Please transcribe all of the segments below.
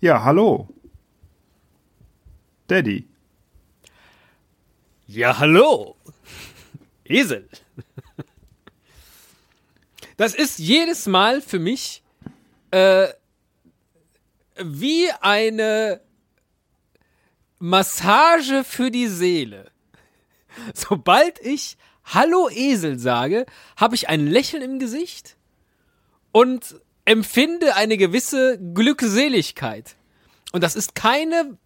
Ja, hallo. Daddy. Ja, hallo. Esel. Das ist jedes Mal für mich äh, wie eine Massage für die Seele. Sobald ich Hallo Esel sage, habe ich ein Lächeln im Gesicht und empfinde eine gewisse Glückseligkeit. Und das ist keine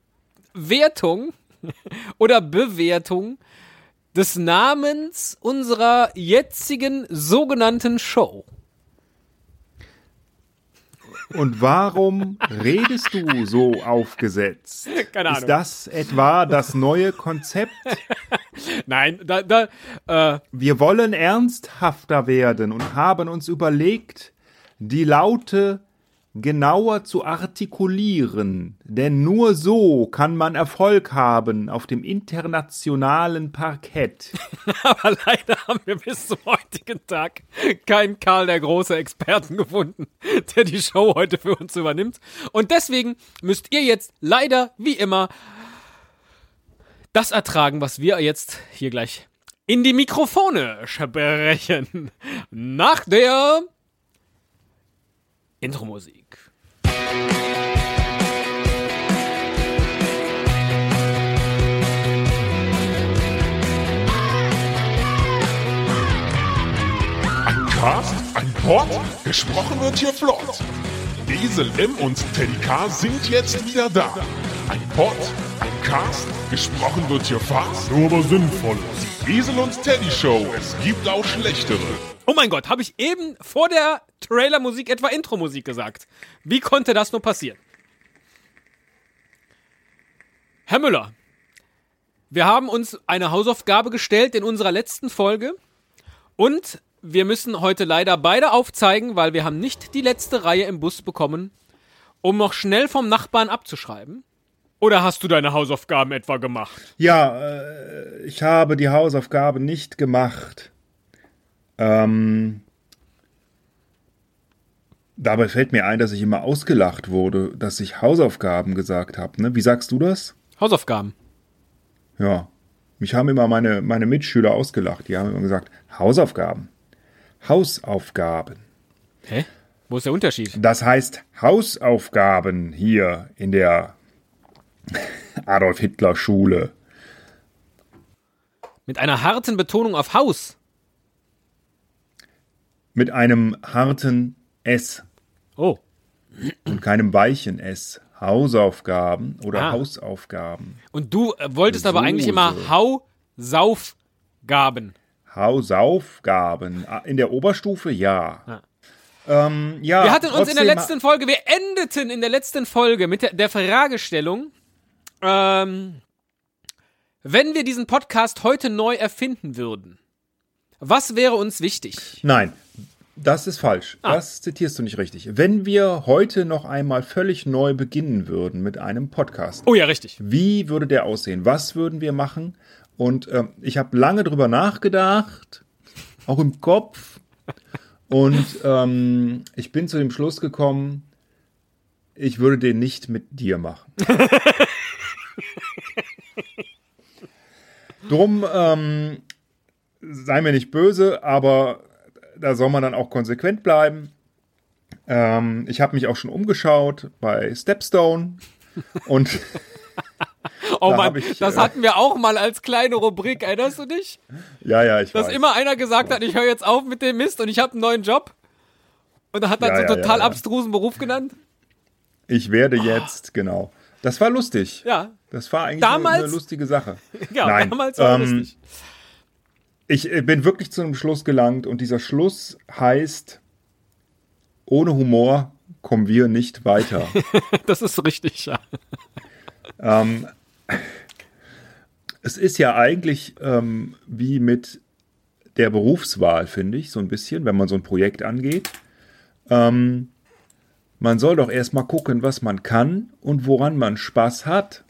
Wertung oder Bewertung des Namens unserer jetzigen sogenannten Show. Und warum redest du so aufgesetzt? Keine Ahnung. Ist das etwa das neue Konzept? Nein, da, da, äh, Wir wollen ernsthafter werden und haben uns überlegt, die Laute genauer zu artikulieren, denn nur so kann man Erfolg haben auf dem internationalen Parkett. aber leider haben wir bis zum heutigen Tag keinen Karl der große Experten gefunden, der die Show heute für uns übernimmt. Und deswegen müsst ihr jetzt leider, wie immer, das ertragen, was wir jetzt hier gleich in die Mikrofone sprechen. Nach der Intro-Musik. Ein Cast, ein Pod, gesprochen wird hier flott. Esel M und Teddy K sind jetzt wieder da. Ein Pod, ein Cast, gesprochen wird hier fast, nur aber sinnvoll. Die Esel und Teddy Show, es gibt auch schlechtere. Oh mein Gott, habe ich eben vor der Trailer-Musik etwa Intro-Musik gesagt? Wie konnte das nur passieren? Herr Müller, wir haben uns eine Hausaufgabe gestellt in unserer letzten Folge und wir müssen heute leider beide aufzeigen, weil wir haben nicht die letzte Reihe im Bus bekommen, um noch schnell vom Nachbarn abzuschreiben. Oder hast du deine Hausaufgaben etwa gemacht? Ja, äh, ich habe die Hausaufgabe nicht gemacht. Ähm, dabei fällt mir ein, dass ich immer ausgelacht wurde, dass ich Hausaufgaben gesagt habe. Ne? Wie sagst du das? Hausaufgaben. Ja, mich haben immer meine, meine Mitschüler ausgelacht. Die haben immer gesagt, Hausaufgaben. Hausaufgaben. Hä? Wo ist der Unterschied? Das heißt Hausaufgaben hier in der Adolf Hitler Schule. Mit einer harten Betonung auf Haus. Mit einem harten S Oh, und keinem weichen S. Hausaufgaben oder Ah. Hausaufgaben. und du äh, wolltest aber So, eigentlich immer. Hausaufgaben. Hausaufgaben. Ah, In der Oberstufe ja. Ja. Ähm, ja Wir hatten uns in der letzten Folge, wir endeten in der letzten Folge mit der, der Fragestellung, ähm, wenn wir diesen Podcast heute neu erfinden würden, was wäre uns wichtig? Nein, das ist falsch. Ah. Das zitierst du nicht richtig. Wenn wir heute noch einmal völlig neu beginnen würden mit einem Podcast, Oh ja, richtig. wie würde der aussehen? Was würden wir machen? Und ähm, ich habe lange drüber nachgedacht, auch im Kopf. Und ähm, ich bin zu dem Schluss gekommen, ich würde den nicht mit dir machen. Drum ähm, sei mir nicht böse, aber da soll man dann auch konsequent bleiben. Ähm, ich habe mich auch schon umgeschaut bei Stepstone und Oh Da Mann, ich, das äh, hatten wir auch mal als kleine Rubrik, erinnerst du dich? ja, ja, ich Dass weiß. immer einer gesagt hat, ich höre jetzt auf mit dem Mist und ich habe einen neuen Job. Und dann hat er Ja, so einen ja, total ja, abstrusen Beruf genannt. Ich werde jetzt, genau. Das war lustig. Ja, Das war eigentlich Damals- eine, eine lustige Sache. ja Nein, damals war ähm, lustig. Ich äh, bin wirklich zu einem Schluss gelangt und dieser Schluss heißt, ohne Humor kommen wir nicht weiter. Das ist richtig, ja. ähm, es ist ja eigentlich ähm, wie mit der Berufswahl, finde ich, so ein bisschen, wenn man so ein Projekt angeht. Ähm, man soll doch erstmal gucken, was man kann und woran man Spaß hat.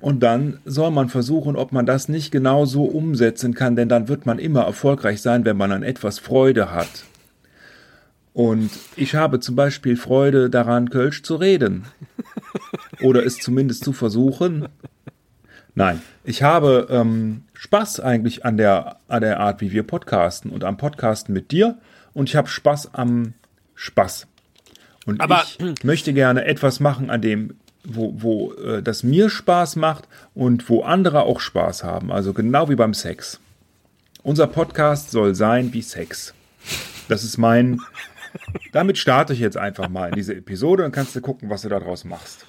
Und dann soll man versuchen, ob man das nicht genau so umsetzen kann, denn dann wird man immer erfolgreich sein, wenn man an etwas Freude hat. Und ich habe zum Beispiel Freude daran, Kölsch zu reden. oder es zumindest zu versuchen. Nein, ich habe ähm, Spaß eigentlich an der, an der Art, wie wir podcasten und am Podcasten mit dir und ich habe Spaß am Spaß. Und Aber- ich möchte gerne etwas machen, an dem, wo, wo äh, das mir Spaß macht und wo andere auch Spaß haben. Also genau wie beim Sex. Unser Podcast soll sein wie Sex. Das ist mein. Damit starte ich jetzt einfach mal in diese Episode und kannst du gucken, was du daraus machst.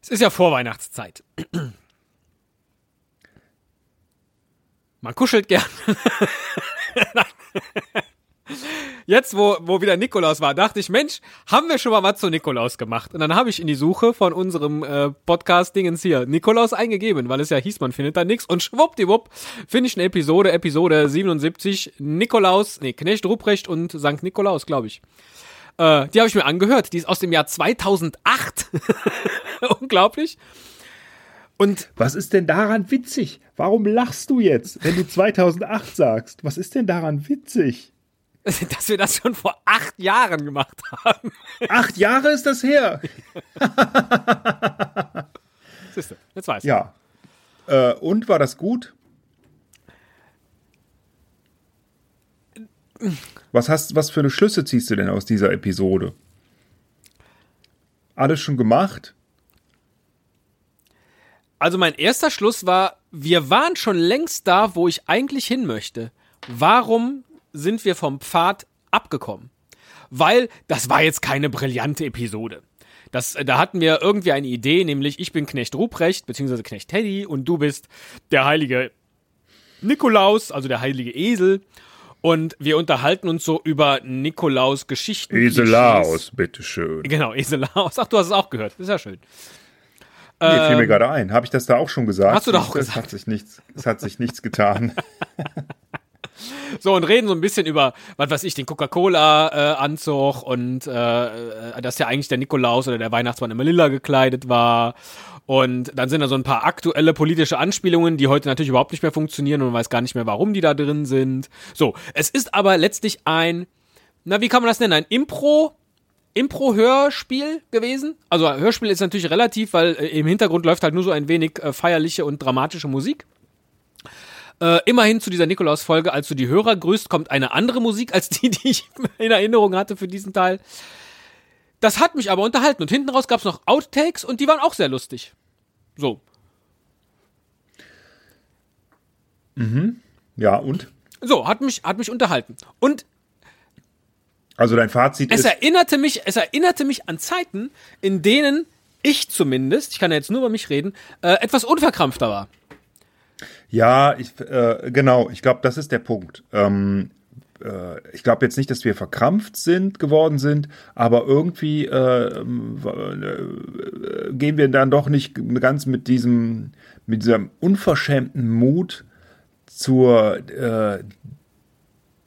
Es ist ja Vorweihnachtszeit. Man kuschelt gern. Jetzt, wo, wo wieder Nikolaus war, dachte ich, Mensch, haben wir schon mal was zu Nikolaus gemacht? Und dann habe ich in die Suche von unserem äh, Podcast-Dingens hier Nikolaus eingegeben, weil es ja hieß, man findet da nichts. Und schwuppdiwupp finde ich eine Episode, Episode 77, Nikolaus, nee, Knecht Ruprecht und St. Nikolaus, glaube ich. Äh, die habe ich mir angehört. Die ist aus dem Jahr 2008. Unglaublich. Und Was ist denn daran witzig? Warum lachst du jetzt, wenn du 2008 sagst? Was ist denn daran witzig? dass wir das schon vor acht Jahren gemacht haben. Acht Jahre ist das her. Siehste, jetzt weiß ich. Ja. Äh, und war das gut? Was hast, was für eine Schlüsse ziehst du denn aus dieser Episode? Alles schon gemacht? Also mein erster Schluss war, wir waren schon längst da, wo ich eigentlich hin möchte. Warum sind wir vom Pfad abgekommen? Weil das war jetzt keine brillante Episode. Das, äh, da hatten wir irgendwie eine Idee, nämlich ich bin Knecht Ruprecht, beziehungsweise Knecht Teddy und du bist der heilige Nikolaus, also der heilige Esel. Und wir unterhalten uns so über Nikolaus Geschichten. Eselaus, bitteschön. Genau, Eselaus. Ach, du hast es auch gehört. Ist ja schön. Nee, fiel mir gerade ein. Habe ich das da auch schon gesagt? Ähm, Hast du doch auch es gesagt. Hat sich nichts, es hat sich nichts getan. So, und reden so ein bisschen über, was weiß ich, den Coca-Cola-Anzug und äh, äh, dass ja eigentlich der Nikolaus oder der Weihnachtsmann immer lila gekleidet war. Und dann sind da so ein paar aktuelle politische Anspielungen, die heute natürlich überhaupt nicht mehr funktionieren und man weiß gar nicht mehr, warum die da drin sind. So, es ist aber letztlich ein, na, wie kann man das nennen? Ein Impro, Impro-Hörspiel gewesen. Also Hörspiel ist natürlich relativ, weil äh, im Hintergrund läuft halt nur so ein wenig äh, feierliche und dramatische Musik. Äh, immerhin zu dieser Nikolaus-Folge, als du die Hörer grüßt, kommt eine andere Musik als die, die ich in Erinnerung hatte für diesen Teil. Das hat mich aber unterhalten. Und hinten raus gab es noch Outtakes und die waren auch sehr lustig. So. Ja, und? So, hat mich, hat mich unterhalten. Und Also dein Fazit es ist, erinnerte mich, es erinnerte mich an Zeiten, in denen ich zumindest, ich kann ja jetzt nur über mich reden, äh, etwas unverkrampfter war. ja, ich, äh, genau, ich glaube, das ist der Punkt. Ähm, äh, ich glaube jetzt nicht, dass wir verkrampft sind, geworden sind, aber irgendwie äh, äh, gehen wir dann doch nicht ganz mit diesem, mit diesem unverschämten Mut zur, äh,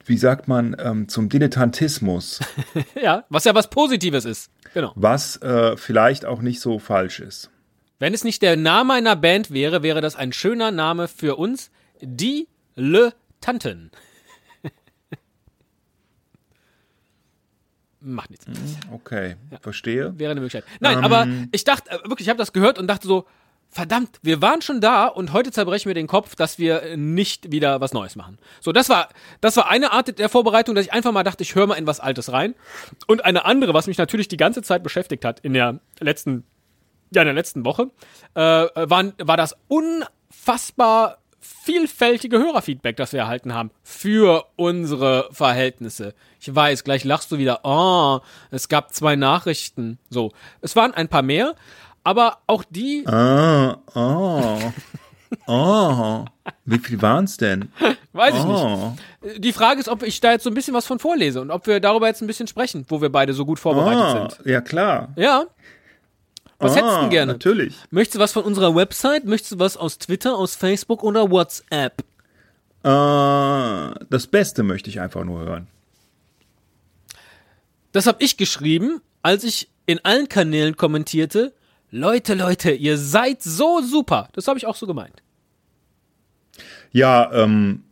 wie sagt man, ähm, zum Dilettantismus, Ja, was ja was Positives ist. Genau. was äh, vielleicht auch nicht so falsch ist. Wenn es nicht der Name einer Band wäre, wäre das ein schöner Name für uns. Die Le Tanten. Macht nichts. Okay, verstehe. Wäre eine Möglichkeit. Nein, aber ich dachte, äh, wirklich, ich habe das gehört und dachte so, verdammt, wir waren schon da und heute zerbrechen wir den Kopf, dass wir nicht wieder was Neues machen. So, das war, das war eine Art der Vorbereitung, dass ich einfach mal dachte, ich höre mal in was Altes rein. Und eine andere, was mich natürlich die ganze Zeit beschäftigt hat in der letzten, ja, in der letzten Woche, äh, war, war das unfassbar vielfältige Hörerfeedback, das wir erhalten haben für unsere Verhältnisse. Ich weiß, gleich lachst du wieder. Oh, es gab zwei Nachrichten. So, es waren ein paar mehr, aber auch die Ah, oh. Oh. Wie viel waren es denn? Weiß ich nicht. Oh. Die Frage ist, ob ich da jetzt so ein bisschen was von vorlese und ob wir darüber jetzt ein bisschen sprechen, wo wir beide so gut vorbereitet Ah, sind. ja klar. Ja. Was hättest du Ah, gerne? Natürlich. Möchtest du was von unserer Website? Möchtest du was aus Twitter, aus Facebook oder WhatsApp? Äh, das Beste möchte ich einfach nur hören. Das habe ich geschrieben, als ich in allen Kanälen kommentierte, Leute, Leute, ihr seid so super. Das habe ich auch so gemeint. Ja, ähm,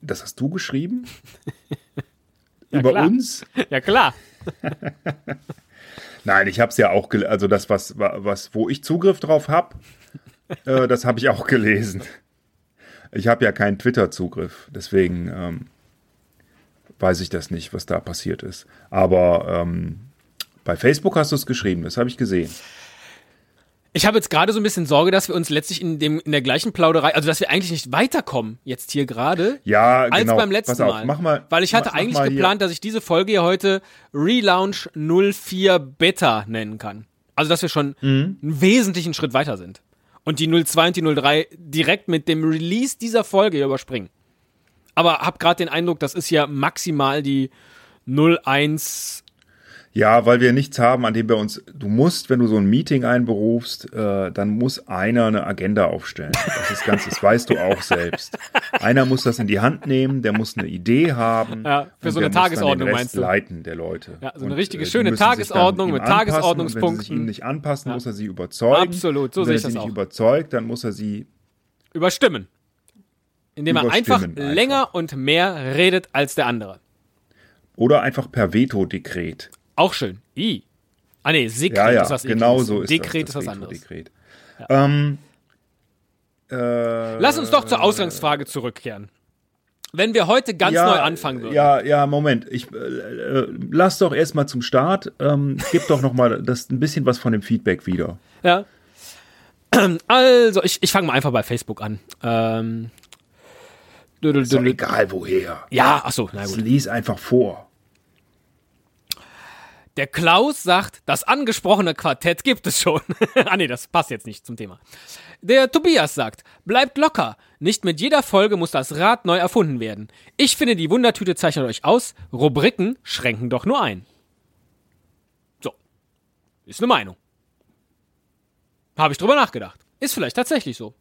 Das hast du geschrieben? Ja, Über klar. uns? Ja, klar. Nein, ich habe es ja auch, gel- also das, was, was, wo ich Zugriff drauf habe, äh, das habe ich auch gelesen. Ich habe ja keinen Twitter-Zugriff, deswegen ähm, weiß ich das nicht, was da passiert ist. Aber ähm, bei Facebook hast du es geschrieben, das habe ich gesehen. Ich habe jetzt gerade so ein bisschen Sorge, dass wir uns letztlich in, dem, in der gleichen Plauderei, also dass wir eigentlich nicht weiterkommen jetzt hier gerade. Ja, als genau. beim letzten Pass auf, Mal. Mach mal, Weil ich hatte mach- mach eigentlich hier- geplant, dass ich diese Folge hier heute Relaunch 04 Beta nennen kann. Also, dass wir schon Mhm. einen wesentlichen Schritt weiter sind. Und die 02 und die 03 direkt mit dem Release dieser Folge hier überspringen. Aber hab gerade den Eindruck, das ist ja maximal die 01. Ja, weil wir nichts haben, an dem wir uns. Du musst, wenn du so ein Meeting einberufst, äh, dann muss einer eine Agenda aufstellen. Das ist ganz, das weißt du auch selbst. Einer muss das in die Hand nehmen, der muss eine Idee haben. Ja, für so eine Tagesordnung, meinst du? leiten der Leute. Ja, so eine Und, richtige die schöne Tagesordnung mit und Wenn sie Tagesordnungspunkten. sich ihm nicht anpassen, muss er sie überzeugen. Absolut, so sehe wenn ich er das sie auch. nicht überzeugt, dann muss er sie Überstimmen. Indem er einfach einfach. länger und mehr redet als der andere. oder einfach per Veto-Dekret. Auch schön. I. Ah nee, Sekret Ja, ja, ist was genau so ist Dekret das, ist das was anderes. Veto-Dekret. Ähm, äh, Lass uns doch zur Ausgangsfrage zurückkehren. Wenn wir heute ganz neu anfangen würden. Ja, ja, Moment. Ich äh, äh, lass doch erstmal zum Start. Ähm, gib doch noch mal das ein bisschen was von dem Feedback wieder. Ja. Also, ich, ich fange mal einfach bei Facebook an. Ähm, Ist doch egal woher. ja, ach so, na Das gut. lies einfach vor. Der Klaus sagt, das angesprochene Quartett gibt es schon. ah nee, das passt jetzt nicht zum Thema. Der Tobias sagt, bleibt locker. Nicht mit jeder Folge muss das Rad neu erfunden werden. Ich finde, die Wundertüte zeichnet euch aus. Rubriken schränken doch nur ein. So. Ist eine Meinung. Habe ich drüber nachgedacht. Ist vielleicht tatsächlich so.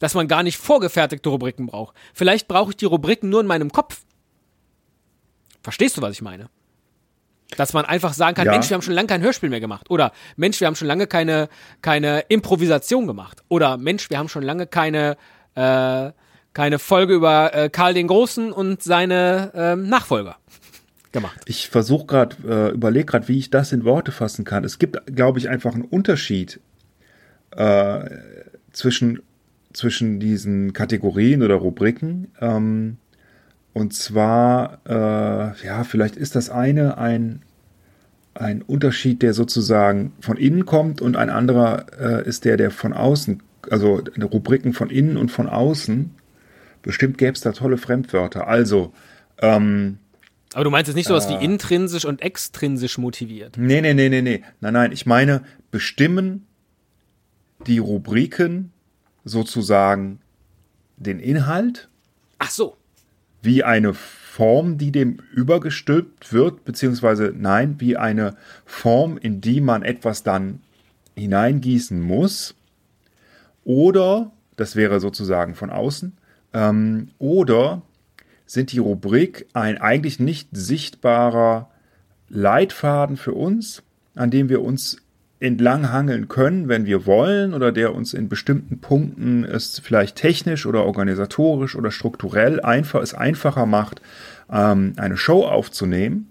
Dass man gar nicht vorgefertigte Rubriken braucht. Vielleicht brauche ich die Rubriken nur in meinem Kopf. Verstehst du, was ich meine? Dass man einfach sagen kann, Ja. Mensch, wir haben schon lange kein Hörspiel mehr gemacht. Oder Mensch, wir haben schon lange keine, keine Improvisation gemacht. Oder Mensch, wir haben schon lange keine, äh, keine Folge über äh, Karl den Großen und seine ähm, Nachfolger gemacht. Ich versuche gerade, äh, überlege gerade, wie ich das in Worte fassen kann. Es gibt, glaube ich, einfach einen Unterschied äh, zwischen, zwischen diesen Kategorien oder Rubriken. Ähm, und zwar, äh, ja, vielleicht ist das eine ein, ein Unterschied, der sozusagen von innen kommt und ein anderer äh, ist der, der von außen, also Rubriken von innen und von außen. Bestimmt gäbe es da tolle Fremdwörter. Also, ähm, Aber du meinst jetzt nicht sowas Äh. wie intrinsisch und extrinsisch motiviert. Nee, nee, nee, nee, nee. Nein, nein, ich meine, bestimmen die Rubriken sozusagen den Inhalt, Ach so. Wie eine Form, die dem übergestülpt wird, beziehungsweise nein, wie eine Form, in die man etwas dann hineingießen muss. Oder, das wäre sozusagen von außen, ähm, oder sind die Rubrik ein eigentlich nicht sichtbarer Leitfaden für uns, an dem wir uns entlanghangeln können, wenn wir wollen, oder der uns in bestimmten Punkten es vielleicht technisch oder organisatorisch oder strukturell einfach, es einfacher macht, ähm, eine Show aufzunehmen.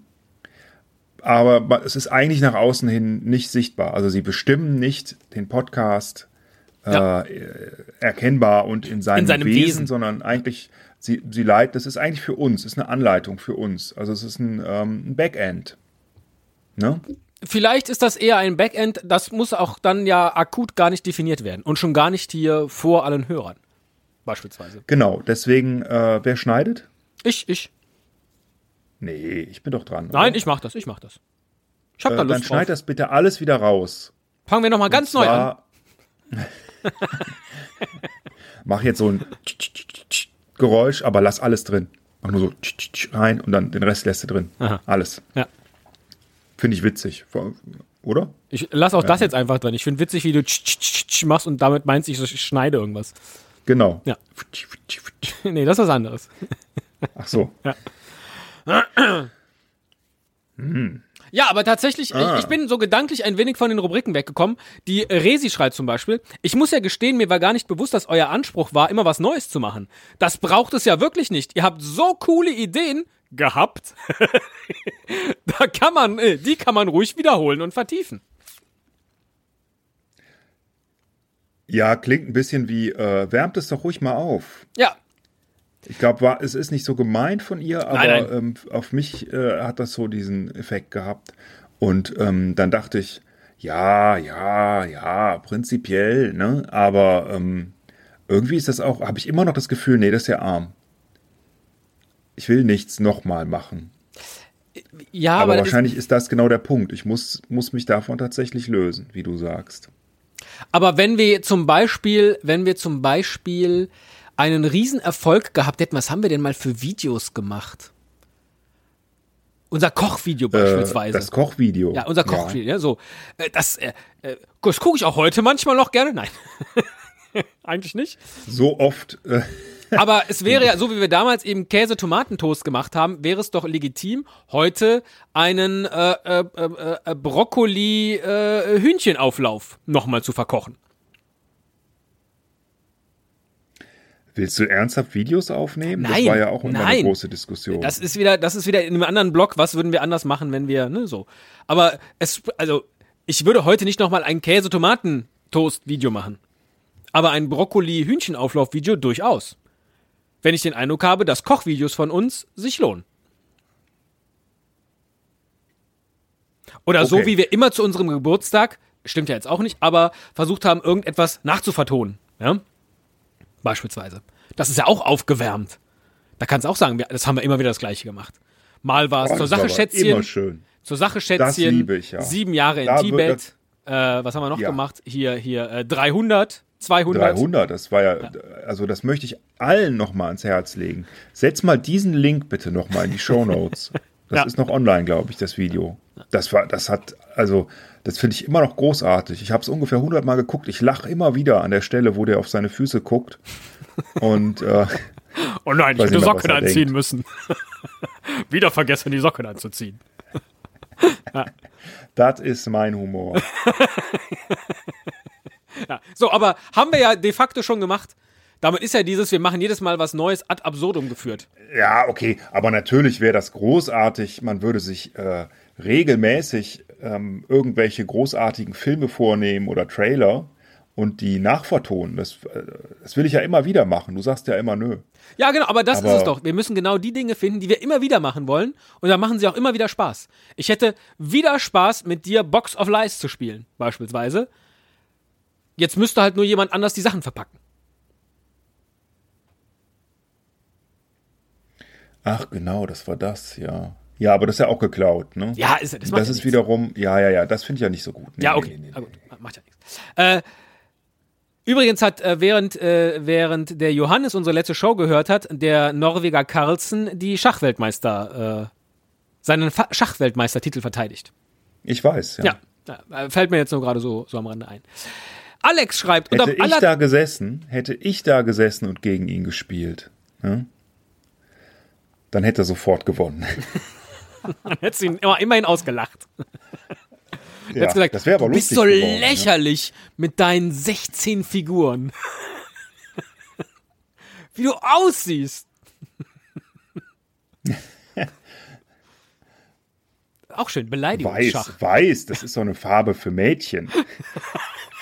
Aber es ist eigentlich nach außen hin nicht sichtbar. Also sie bestimmen nicht den Podcast Ja. äh, erkennbar und in seinem, In seinem Wesen, Wesen. sondern eigentlich sie, sie leiten, das ist eigentlich für uns, ist eine Anleitung für uns. Also es ist ein, ähm, ein Backend. Ne? Vielleicht ist das eher ein Backend, das muss auch dann ja akut gar nicht definiert werden. Und schon gar nicht hier vor allen Hörern. Beispielsweise. Genau, deswegen, äh, wer schneidet? Ich, ich. Nee, ich bin doch dran. Nein, oder? ich mach das, ich mach das. Ich hab äh, da Dann Lust schneid drauf. das bitte alles wieder raus. Fangen wir nochmal ganz neu an. Mach jetzt so ein Geräusch, aber lass alles drin. Mach nur so rein und dann den Rest lässt du drin. Aha. Alles. Ja. Finde ich witzig. Oder? Ich lass auch das jetzt einfach drin. Ich finde witzig, wie du tsch, tsch, tsch, tsch machst und damit meinst, ich, ich schneide irgendwas. Genau. Ja. nee, das ist was anderes. Ach so. Ja, aber tatsächlich, Ah. ich, ich bin so gedanklich ein wenig von den Rubriken weggekommen. Die Resi schreibt zum Beispiel, ich muss ja gestehen, mir war gar nicht bewusst, dass euer Anspruch war, immer was Neues zu machen. Das braucht es ja wirklich nicht. Ihr habt so coole Ideen gehabt. da kann man, äh, die kann man ruhig wiederholen und vertiefen. Ja, klingt ein bisschen wie, äh, wärmt es doch ruhig mal auf. Ja, Ich glaube, es ist nicht so gemeint von ihr, aber Nein, nein. Ähm, auf mich äh, hat das so diesen Effekt gehabt. Und ähm, dann dachte ich, ja, ja, ja, prinzipiell, ne? Aber ähm, irgendwie ist das auch, habe ich immer noch das Gefühl, nee, das ist ja arm. Ich will nichts nochmal machen. ja, aber aber, das ist, wahrscheinlich ist das genau der Punkt. Ich muss, muss mich davon tatsächlich lösen, wie du sagst. aber wenn wir zum Beispiel, wenn wir zum Beispiel einen Riesenerfolg gehabt hätten, was haben wir denn mal für Videos gemacht? Unser Kochvideo Äh, beispielsweise. das Kochvideo. Ja, unser Kochvideo, ja. so. Äh, Das, äh, äh, das gucke ich auch heute manchmal noch gerne. Nein. Eigentlich nicht. So oft. Äh, Aber es wäre ja, so wie wir damals eben Käse-Tomatentoast gemacht haben, wäre es doch legitim, heute einen äh, äh, äh, äh, Brokkoli-Hühnchenauflauf nochmal zu verkochen. willst du ernsthaft Videos aufnehmen? das Nein, war ja auch immer eine nein. große Diskussion. Das ist wieder, das ist wieder in einem anderen Blog. Was würden wir anders machen, wenn wir, ne, so. Aber es, also, ich würde heute nicht nochmal ein Käse-Tomaten-Toast-Video machen. Aber ein Brokkoli-Hühnchenauflauf-Video durchaus. Wenn ich den Eindruck habe, dass Kochvideos von uns sich lohnen. Oder so Okay. wie wir immer zu unserem Geburtstag, stimmt ja jetzt auch nicht, aber versucht haben, irgendetwas nachzuvertonen. Ja? Beispielsweise. Das ist ja auch aufgewärmt. Da kannst du auch sagen, das haben wir immer wieder das Gleiche gemacht. Mal war es Oh, zur das Sache Schätzchen, Immer schön. zur Sache Das Schätzchen, liebe ich, ja. sieben Jahre in Da Tibet. Äh, was haben wir noch Ja. gemacht? Hier, hier, äh, 300, 200. 300, das war ja, also das möchte ich allen nochmal ans Herz legen. Setz mal diesen Link bitte nochmal in die Show Notes. Das Ja. ist noch online, glaube ich, das Video. Das war, das hat, also, das finde ich immer noch großartig. Ich habe es ungefähr 100 Mal geguckt. Ich lache immer wieder an der Stelle, wo der auf seine Füße guckt. Und äh, Oh nein, ich hätte Socken anziehen müssen. Wieder vergessen, die Socken anzuziehen. das ist mein Humor. Ja. So, aber haben wir ja de facto schon gemacht. Damit ist ja dieses, wir machen jedes Mal was Neues ad absurdum geführt. Ja, okay, aber natürlich wäre das großartig. Man würde sich äh, regelmäßig ähm, irgendwelche großartigen Filme vornehmen oder Trailer und die nachvertonen. Das, äh, das will ich ja immer wieder machen. Du sagst ja immer nö. Ja, genau, aber das Aber- ist es doch. Wir müssen genau die Dinge finden, die wir immer wieder machen wollen. Und dann machen sie auch immer wieder Spaß. Ich hätte wieder Spaß, mit dir Box of Lies zu spielen, beispielsweise. Jetzt müsste halt nur jemand anders die Sachen verpacken. Ach, genau, das war das, ja. Ja, aber das ist ja auch geklaut, ne? Ja, ist, das macht das ja ist nichts. wiederum, ja, ja, ja, das finde ich ja nicht so gut. Nee, Ja, okay. nee, nee, Na gut, macht ja nichts. Äh, übrigens hat, äh, während, äh, während der Johannes unsere letzte Show gehört hat, der Norweger Carlsen die Schachweltmeister, äh, seinen Fa Schachweltmeistertitel verteidigt. Ich weiß, ja. Ja, ja, äh, fällt mir jetzt nur gerade so, so am Rande ein. Alex schreibt, und Hätte ich aller da gesessen, hätte ich da gesessen und gegen ihn gespielt, ne? dann hätte er sofort gewonnen. hättest du ihn immer, immerhin ausgelacht. ja, gesagt, das wäre aber du bist lustig so geworden, ne? lächerlich mit deinen 16 Figuren. Wie du aussiehst. Auch schön, Beleidigungsschach. Weiß, weiß, das ist so eine Farbe für Mädchen.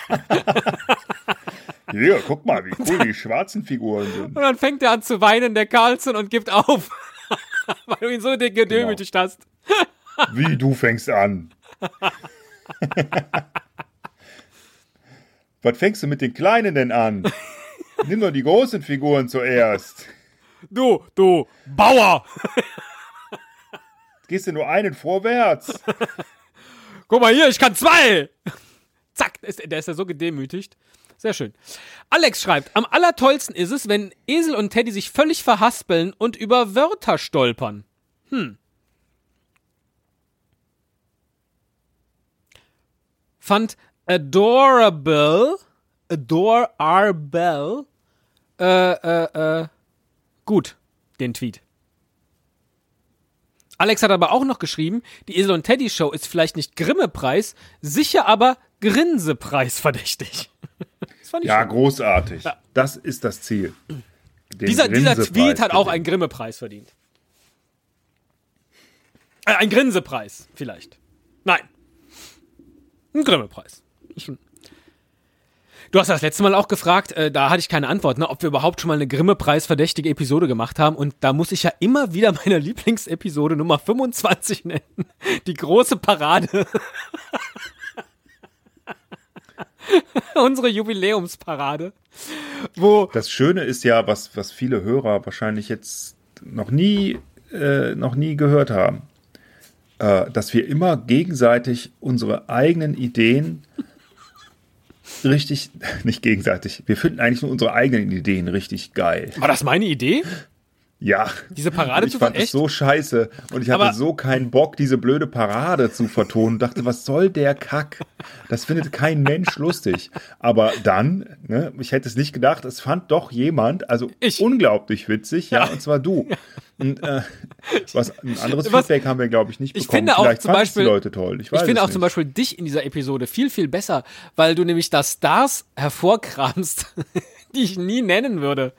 Hier, guck mal, wie cool die schwarzen Figuren sind. Und dann fängt er an zu weinen, der Carlson, und gibt auf. Weil du ihn so Genau. gedemütigt hast. Wie, du fängst an? Was fängst du mit den Kleinen denn an? Nimm doch die großen Figuren zuerst. Du, du, Bauer! Gehst du nur einen vorwärts? Guck mal hier, ich kann zwei! Zack, der ist, der ist ja so gedemütigt. Sehr schön. Alex schreibt, am allertollsten ist es, wenn Esel und Teddy sich völlig verhaspeln und über Wörter stolpern. Hm. Fand adorable, adorable, äh, äh, äh, gut, den Tweet. Alex hat aber auch noch geschrieben, die Esel und Teddy Show ist vielleicht nicht Grimme-Preis, sicher aber Grinsepreis verdächtig. Das fand ich ja, schön. großartig. Ja. Das ist das Ziel. Dieser, dieser Tweet hat auch einen Grimme-Preis verdient. Äh, ein Grinsepreis, vielleicht. Nein. Ein Grimme-Preis. Du hast das letzte Mal auch gefragt, äh, da hatte ich keine Antwort, ne, ob wir überhaupt schon mal eine Grimme-Preis verdächtige Episode gemacht haben. Und da muss ich ja immer wieder meine Lieblingsepisode Nummer 25 nennen. Die große Parade. Unsere Jubiläumsparade. Wo das Schöne ist ja, was, was viele Hörer wahrscheinlich jetzt noch nie, äh, noch nie gehört haben, äh, dass wir immer gegenseitig unsere eigenen Ideen richtig, nicht gegenseitig, wir finden eigentlich nur unsere eigenen Ideen richtig geil. War das meine Idee? Ja. Diese Parade ich zu fand es so scheiße und ich hatte so keinen Bock, diese blöde Parade zu vertonen. Dachte, was soll der Kack? Das findet kein Mensch lustig. Aber dann, ne, ich hätte es nicht gedacht, es fand doch jemand, also ich. unglaublich witzig, ja, ja, und zwar du. Und, äh, was ein anderes was, Feedback haben wir, glaube ich, nicht bekommen. Ich finde auch zum Beispiel, Leute toll. Ich, ich finde auch nicht. zum Beispiel dich in dieser Episode viel, viel besser, weil du nämlich da Stars hervorkramst, die ich nie nennen würde.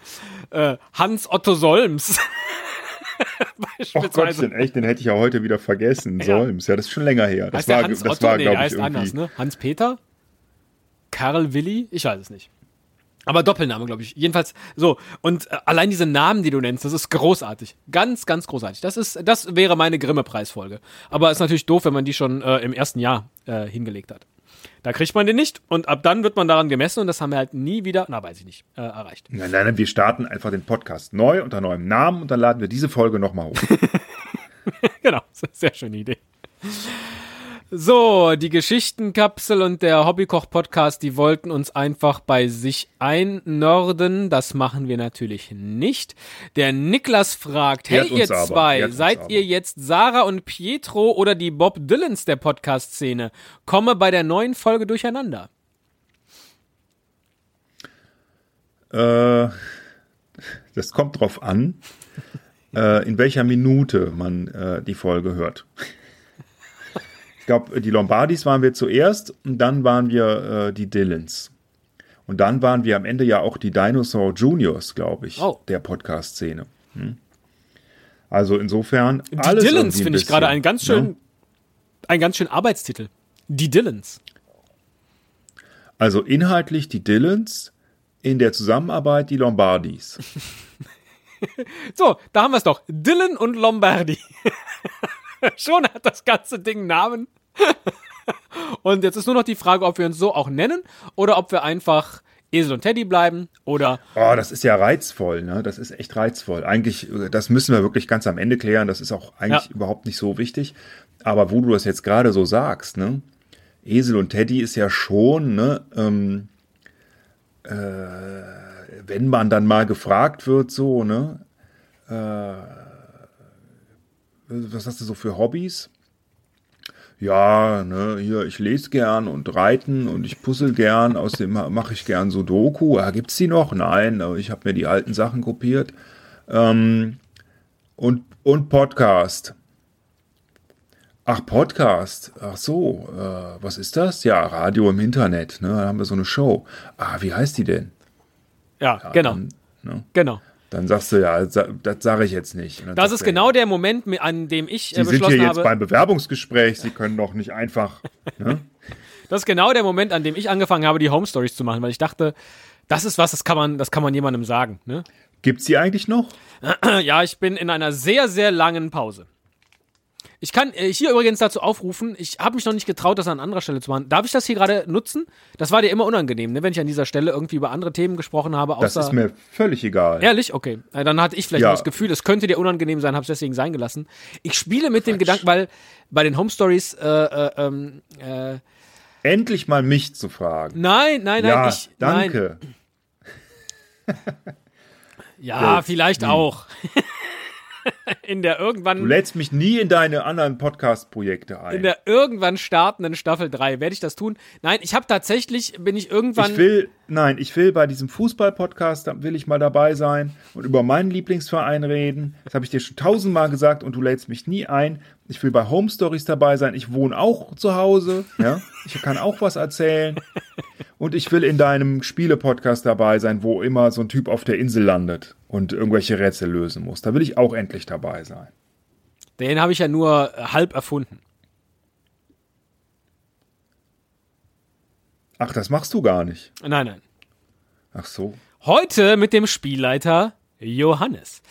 Äh, Hans Otto Solms. Ach Gottchen, echt, den hätte ich ja heute wieder vergessen. Ja. Solms, ja, das ist schon länger her. Das heißt war, Hans das Otto? war, nee, glaube ich, irgendwie. anders, ne? Hans Peter? Karl Willi? Ich weiß es nicht. Aber Doppelname, glaube ich. Jedenfalls so. Und äh, allein diese Namen, die du nennst, das ist großartig. Ganz, ganz großartig. Das ist, das wäre meine Grimme-Preisfolge. Aber ist natürlich doof, wenn man die schon äh, im ersten Jahr äh, hingelegt hat. Da kriegt man den nicht und ab dann wird man daran gemessen und das haben wir halt nie wieder, na weiß ich nicht, äh, erreicht. Nein, nein, nein, wir starten einfach den Podcast neu unter neuem Namen und dann laden wir diese Folge nochmal hoch. genau, sehr schöne Idee. So, die Geschichtenkapsel und der Hobbykoch-Podcast, die wollten uns einfach bei sich einnörden. Das machen wir natürlich nicht. Der Niklas fragt, hey ihr zwei, seid ihr jetzt Sarah und Pietro oder die Bob Dylans der Podcast-Szene? Komme bei der neuen Folge durcheinander. Äh, das kommt drauf an, äh, in welcher Minute man äh, die Folge hört. Ich glaube, die Lombardis waren wir zuerst und dann waren wir äh, die Dylans. Und dann waren wir am Ende ja auch die Dinosaur Juniors, glaube ich, oh. der Podcast-Szene. Hm? Also insofern. Die alles Dylans finde ich gerade einen ganz schön, ja? einen ganz schönen Arbeitstitel. Die Dylans. Also inhaltlich die Dylans, in der Zusammenarbeit die Lombardis. so, da haben wir es doch. Dylan und Lombardi. Schon hat das ganze Ding Namen. und jetzt ist nur noch die Frage, ob wir uns so auch nennen oder ob wir einfach Esel und Teddy bleiben oder. Oh, das ist ja reizvoll, ne? Das ist echt reizvoll. Eigentlich, das müssen wir wirklich ganz am Ende klären. Das ist auch eigentlich ja. überhaupt nicht so wichtig. Aber wo du das jetzt gerade so sagst, ne? Esel und Teddy ist ja schon, ne? Ähm, äh, wenn man dann mal gefragt wird, so, ne? Äh, was hast du so für Hobbys? Ja, ne, hier, ich lese gern und reiten und ich puzzle gern, außerdem mache ich gern so Doku. Ah, gibt's die noch? Nein, aber ich habe mir die alten Sachen kopiert. Ähm, und, und Podcast. Ach, Podcast. Ach so, äh, was ist das? Ja, Radio im Internet. Ne? Da haben wir so eine Show. Ah, wie heißt die denn? Ja, ja genau. Dann, ne? Genau. Dann sagst du ja, das sage ich jetzt nicht. Das ist genau der Moment, an dem ich äh, Sie sind hier jetzt habe, beim Bewerbungsgespräch, Sie können doch nicht einfach. Ne? das ist genau der Moment, an dem ich angefangen habe, die Home Stories zu machen, weil ich dachte, das ist was, das kann man, das kann man jemandem sagen. Ne? Gibt's die eigentlich noch? Ja, ich bin in einer sehr, sehr langen Pause. Ich kann äh, hier übrigens dazu aufrufen, ich habe mich noch nicht getraut, das an anderer Stelle zu machen. Darf ich das hier gerade nutzen? Das war dir immer unangenehm, ne? wenn ich an dieser Stelle irgendwie über andere Themen gesprochen habe. das ist mir völlig egal. Ehrlich? Okay. Äh, dann hatte ich vielleicht ja. das Gefühl, es könnte dir unangenehm sein, habe es deswegen sein gelassen. Ich spiele mit Quatsch. dem Gedanken, weil bei den Home Stories äh, äh, ähm, äh, endlich mal mich zu fragen. Nein, nein, nein. Ja, ich, danke. Nein. ja, vielleicht hm. auch. in der Du irgendwann, lädst mich nie in deine anderen Podcast-Projekte ein. in der irgendwann startenden Staffel 3 werde ich das tun. Nein, ich habe tatsächlich, bin ich irgendwann. ich will, nein, ich will bei diesem Fußball-Podcast, da will ich mal dabei sein und über meinen Lieblingsverein reden. Das habe ich dir schon tausendmal gesagt und du lädst mich nie ein. Ich will bei Home Stories dabei sein. Ich wohne auch zu Hause. Ja, ich kann auch was erzählen. Und ich will in deinem Spiele-Podcast dabei sein, wo immer so ein Typ auf der Insel landet und irgendwelche Rätsel lösen muss. Da will ich auch endlich dabei sein. Den habe ich ja nur äh, halb erfunden. Ach, das machst du gar nicht. Nein, nein. Ach so. Heute mit dem Spielleiter Johannes.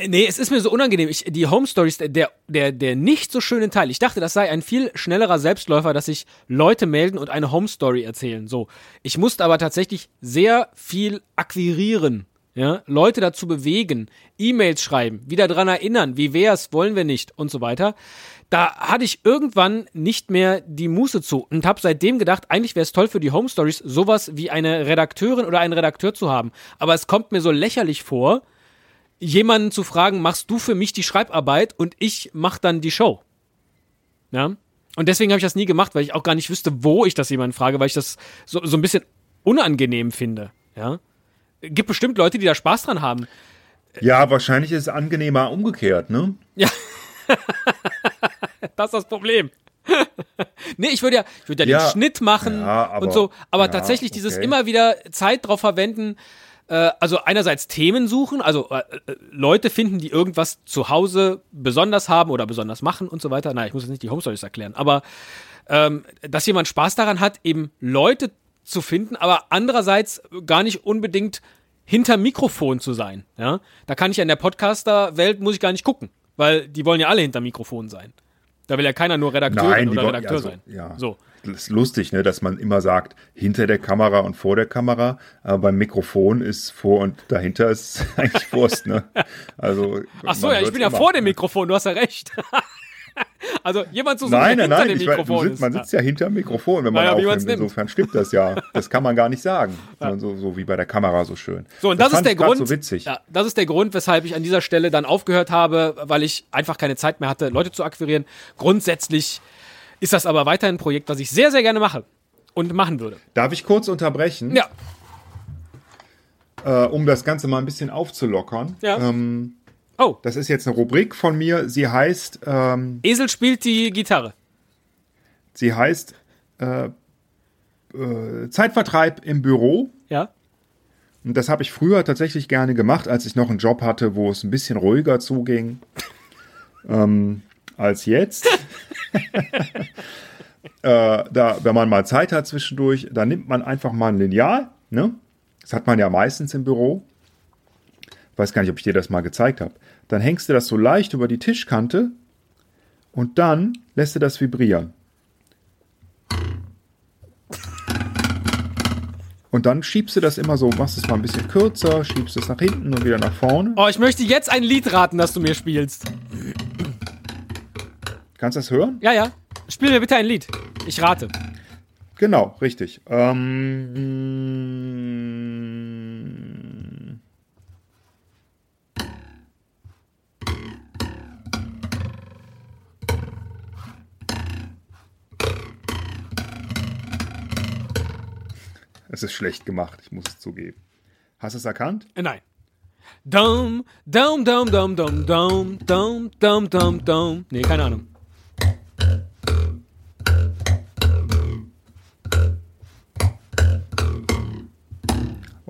Nee, es ist mir so unangenehm. Ich, die Home Stories, der, der, der nicht so schöne Teil. Ich dachte, das sei ein viel schnellerer Selbstläufer, dass sich Leute melden und eine Home Story erzählen. So. Ich musste aber tatsächlich sehr viel akquirieren. Ja, Leute dazu bewegen, E-Mails schreiben, wieder dran erinnern, wie wär's, wollen wir nicht und so weiter. Da hatte ich irgendwann nicht mehr die Muße zu und habe seitdem gedacht, eigentlich wäre es toll für die Home Stories, sowas wie eine Redakteurin oder einen Redakteur zu haben. Aber es kommt mir so lächerlich vor, jemanden zu fragen, machst du für mich die Schreibarbeit und ich mach dann die Show. Ja? Und deswegen habe ich das nie gemacht, weil ich auch gar nicht wüsste, wo ich das jemanden frage, weil ich das so, so ein bisschen unangenehm finde. Ja? Gibt bestimmt Leute, die da Spaß dran haben. Ja, wahrscheinlich ist es angenehmer umgekehrt, ne? Das ist das Problem. nee, ich würde ja, ich würde ja, Ja, den Schnitt machen ja, aber- und so, aber ja, tatsächlich dieses okay. immer wieder Zeit drauf verwenden, äh, also einerseits Themen suchen, also äh, äh, Leute finden, die irgendwas zu Hause besonders haben oder besonders machen und so weiter. Nein, ich muss jetzt nicht die Home Stories erklären, aber ähm, dass jemand Spaß daran hat, eben Leute zu finden, aber andererseits gar nicht unbedingt hinter Mikrofon zu sein. Ja? Da kann ich ja in der Podcaster-Welt muss ich gar nicht gucken, weil die wollen ja alle hinter Mikrofon sein. Da will ja keiner nur Redakteurin Nein, oder wollen- Redakteur also, sein. ja. So. Das ist lustig, ne, dass man immer sagt, hinter der Kamera und vor der Kamera, aber beim Mikrofon ist vor und dahinter ist eigentlich Wurst, ne? Also, Ach so, ja, ich bin ja vor dem Mikrofon, du hast ja recht. also jemand zu suchen, Nein, nein, hinter nein, dem Mikrofon sitzt, ist. man sitzt ja hinter dem Mikrofon, wenn man Naja, aufnimmt. nimmt. Insofern stimmt das ja. Das kann man gar nicht sagen. So, so, so wie bei der Kamera so schön. So, und das, ist fand der Grund. so witzig. Ja, das ist der Grund, weshalb ich an dieser Stelle dann aufgehört habe, weil ich einfach keine Zeit mehr hatte, Leute zu akquirieren. Grundsätzlich ist das aber weiterhin ein Projekt, was ich sehr, sehr gerne mache und machen würde. Darf ich kurz unterbrechen, Ja, äh, um das Ganze mal ein bisschen aufzulockern? Ja. Ähm, oh, das ist jetzt eine Rubrik von mir. Sie heißt, ähm, Esel spielt die Gitarre. sie heißt äh, äh, Zeitvertreib im Büro. Ja, Und das habe ich früher tatsächlich gerne gemacht, als ich noch einen Job hatte, wo es ein bisschen ruhiger zuging ähm, als jetzt. äh, da, wenn man mal Zeit hat zwischendurch, dann nimmt man einfach mal ein Lineal. Ne? Das hat man ja meistens im Büro. Ich weiß gar nicht, ob ich dir das mal gezeigt habe. Dann hängst du das so leicht über die Tischkante und dann lässt du das vibrieren. Und dann schiebst du das immer so, machst es mal ein bisschen kürzer, schiebst es nach hinten und wieder nach vorne. Oh, ich möchte jetzt ein Lied raten, das du mir spielst. Kannst du das hören? Ja, ja. Spiel mir bitte ein Lied. Ich rate. Genau, richtig. Ähm, es ist schlecht gemacht, ich muss es zugeben. Hast du es erkannt? Äh, Nein. Dum, dum, dum, dum, dum, dum, dum, dum, dum, dum. Nee, keine Ahnung.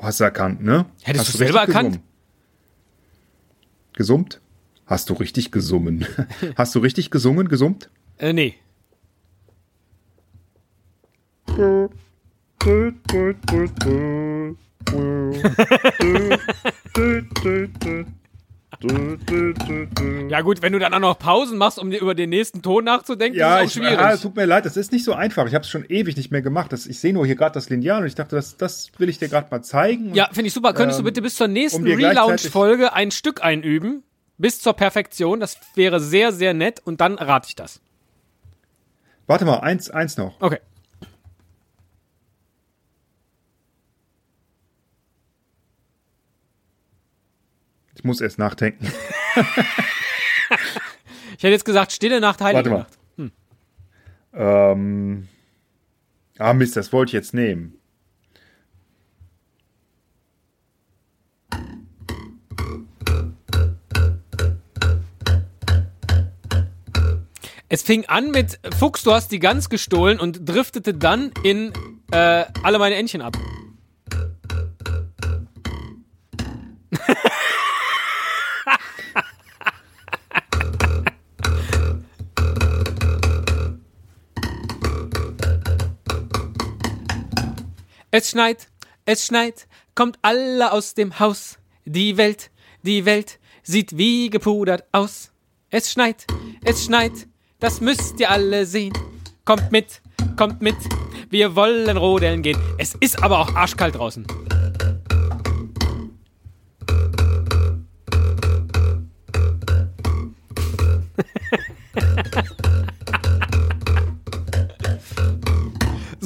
Hast du erkannt, ne? Hättest Hast du selber erkannt? Gesummt? gesummt? Hast du richtig gesummen? Hast du richtig gesungen, gesummt? Äh, nee. Ja gut, wenn du dann auch noch Pausen machst, um dir über den nächsten Ton nachzudenken, Ja, ist ich, auch schwierig. ah, es tut mir leid, das ist nicht so einfach. Ich habe es schon ewig nicht mehr gemacht. Das, ich sehe nur hier gerade das Lineal und ich dachte, das, das will ich dir gerade mal zeigen. ja, finde ich super. Könntest du Ähm, bitte bis zur nächsten um Relaunch-Folge ein Stück einüben? Bis zur Perfektion. Das wäre sehr, sehr nett. Und dann rate ich das. Warte mal, eins, eins noch. Okay. Ich muss erst nachdenken. ich hätte jetzt gesagt, stille Nacht, heilige Warte mal. Nacht. Hm. Ähm, ah, Mist, das wollte ich jetzt nehmen. Es fing an mit Fuchs, du hast die Gans gestohlen und driftete dann in äh, alle meine Entchen ab. Es schneit, es schneit, kommt alle aus dem Haus. Die Welt, die Welt sieht wie gepudert aus. Es schneit, es schneit, das müsst ihr alle sehen. Kommt mit, kommt mit, wir wollen rodeln gehen. Es ist aber auch arschkalt draußen.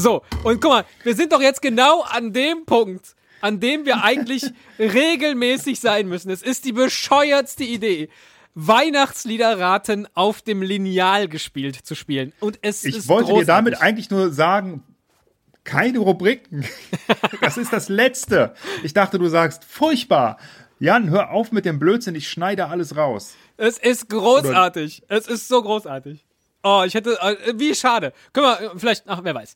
So, und guck mal, wir sind doch jetzt genau an dem Punkt, an dem wir eigentlich regelmäßig sein müssen. Es ist die bescheuertste Idee. Weihnachtslieder raten auf dem Lineal gespielt zu spielen. Und es Ich ist wollte großartig. dir damit eigentlich nur sagen, keine Rubriken. Das ist das Letzte. Ich dachte, du sagst, furchtbar. Jan, hör auf mit dem Blödsinn, ich schneide alles raus. Es ist großartig. Es ist so großartig. Oh, ich hätte. Äh, wie schade. Können wir äh, vielleicht. Ach, wer weiß.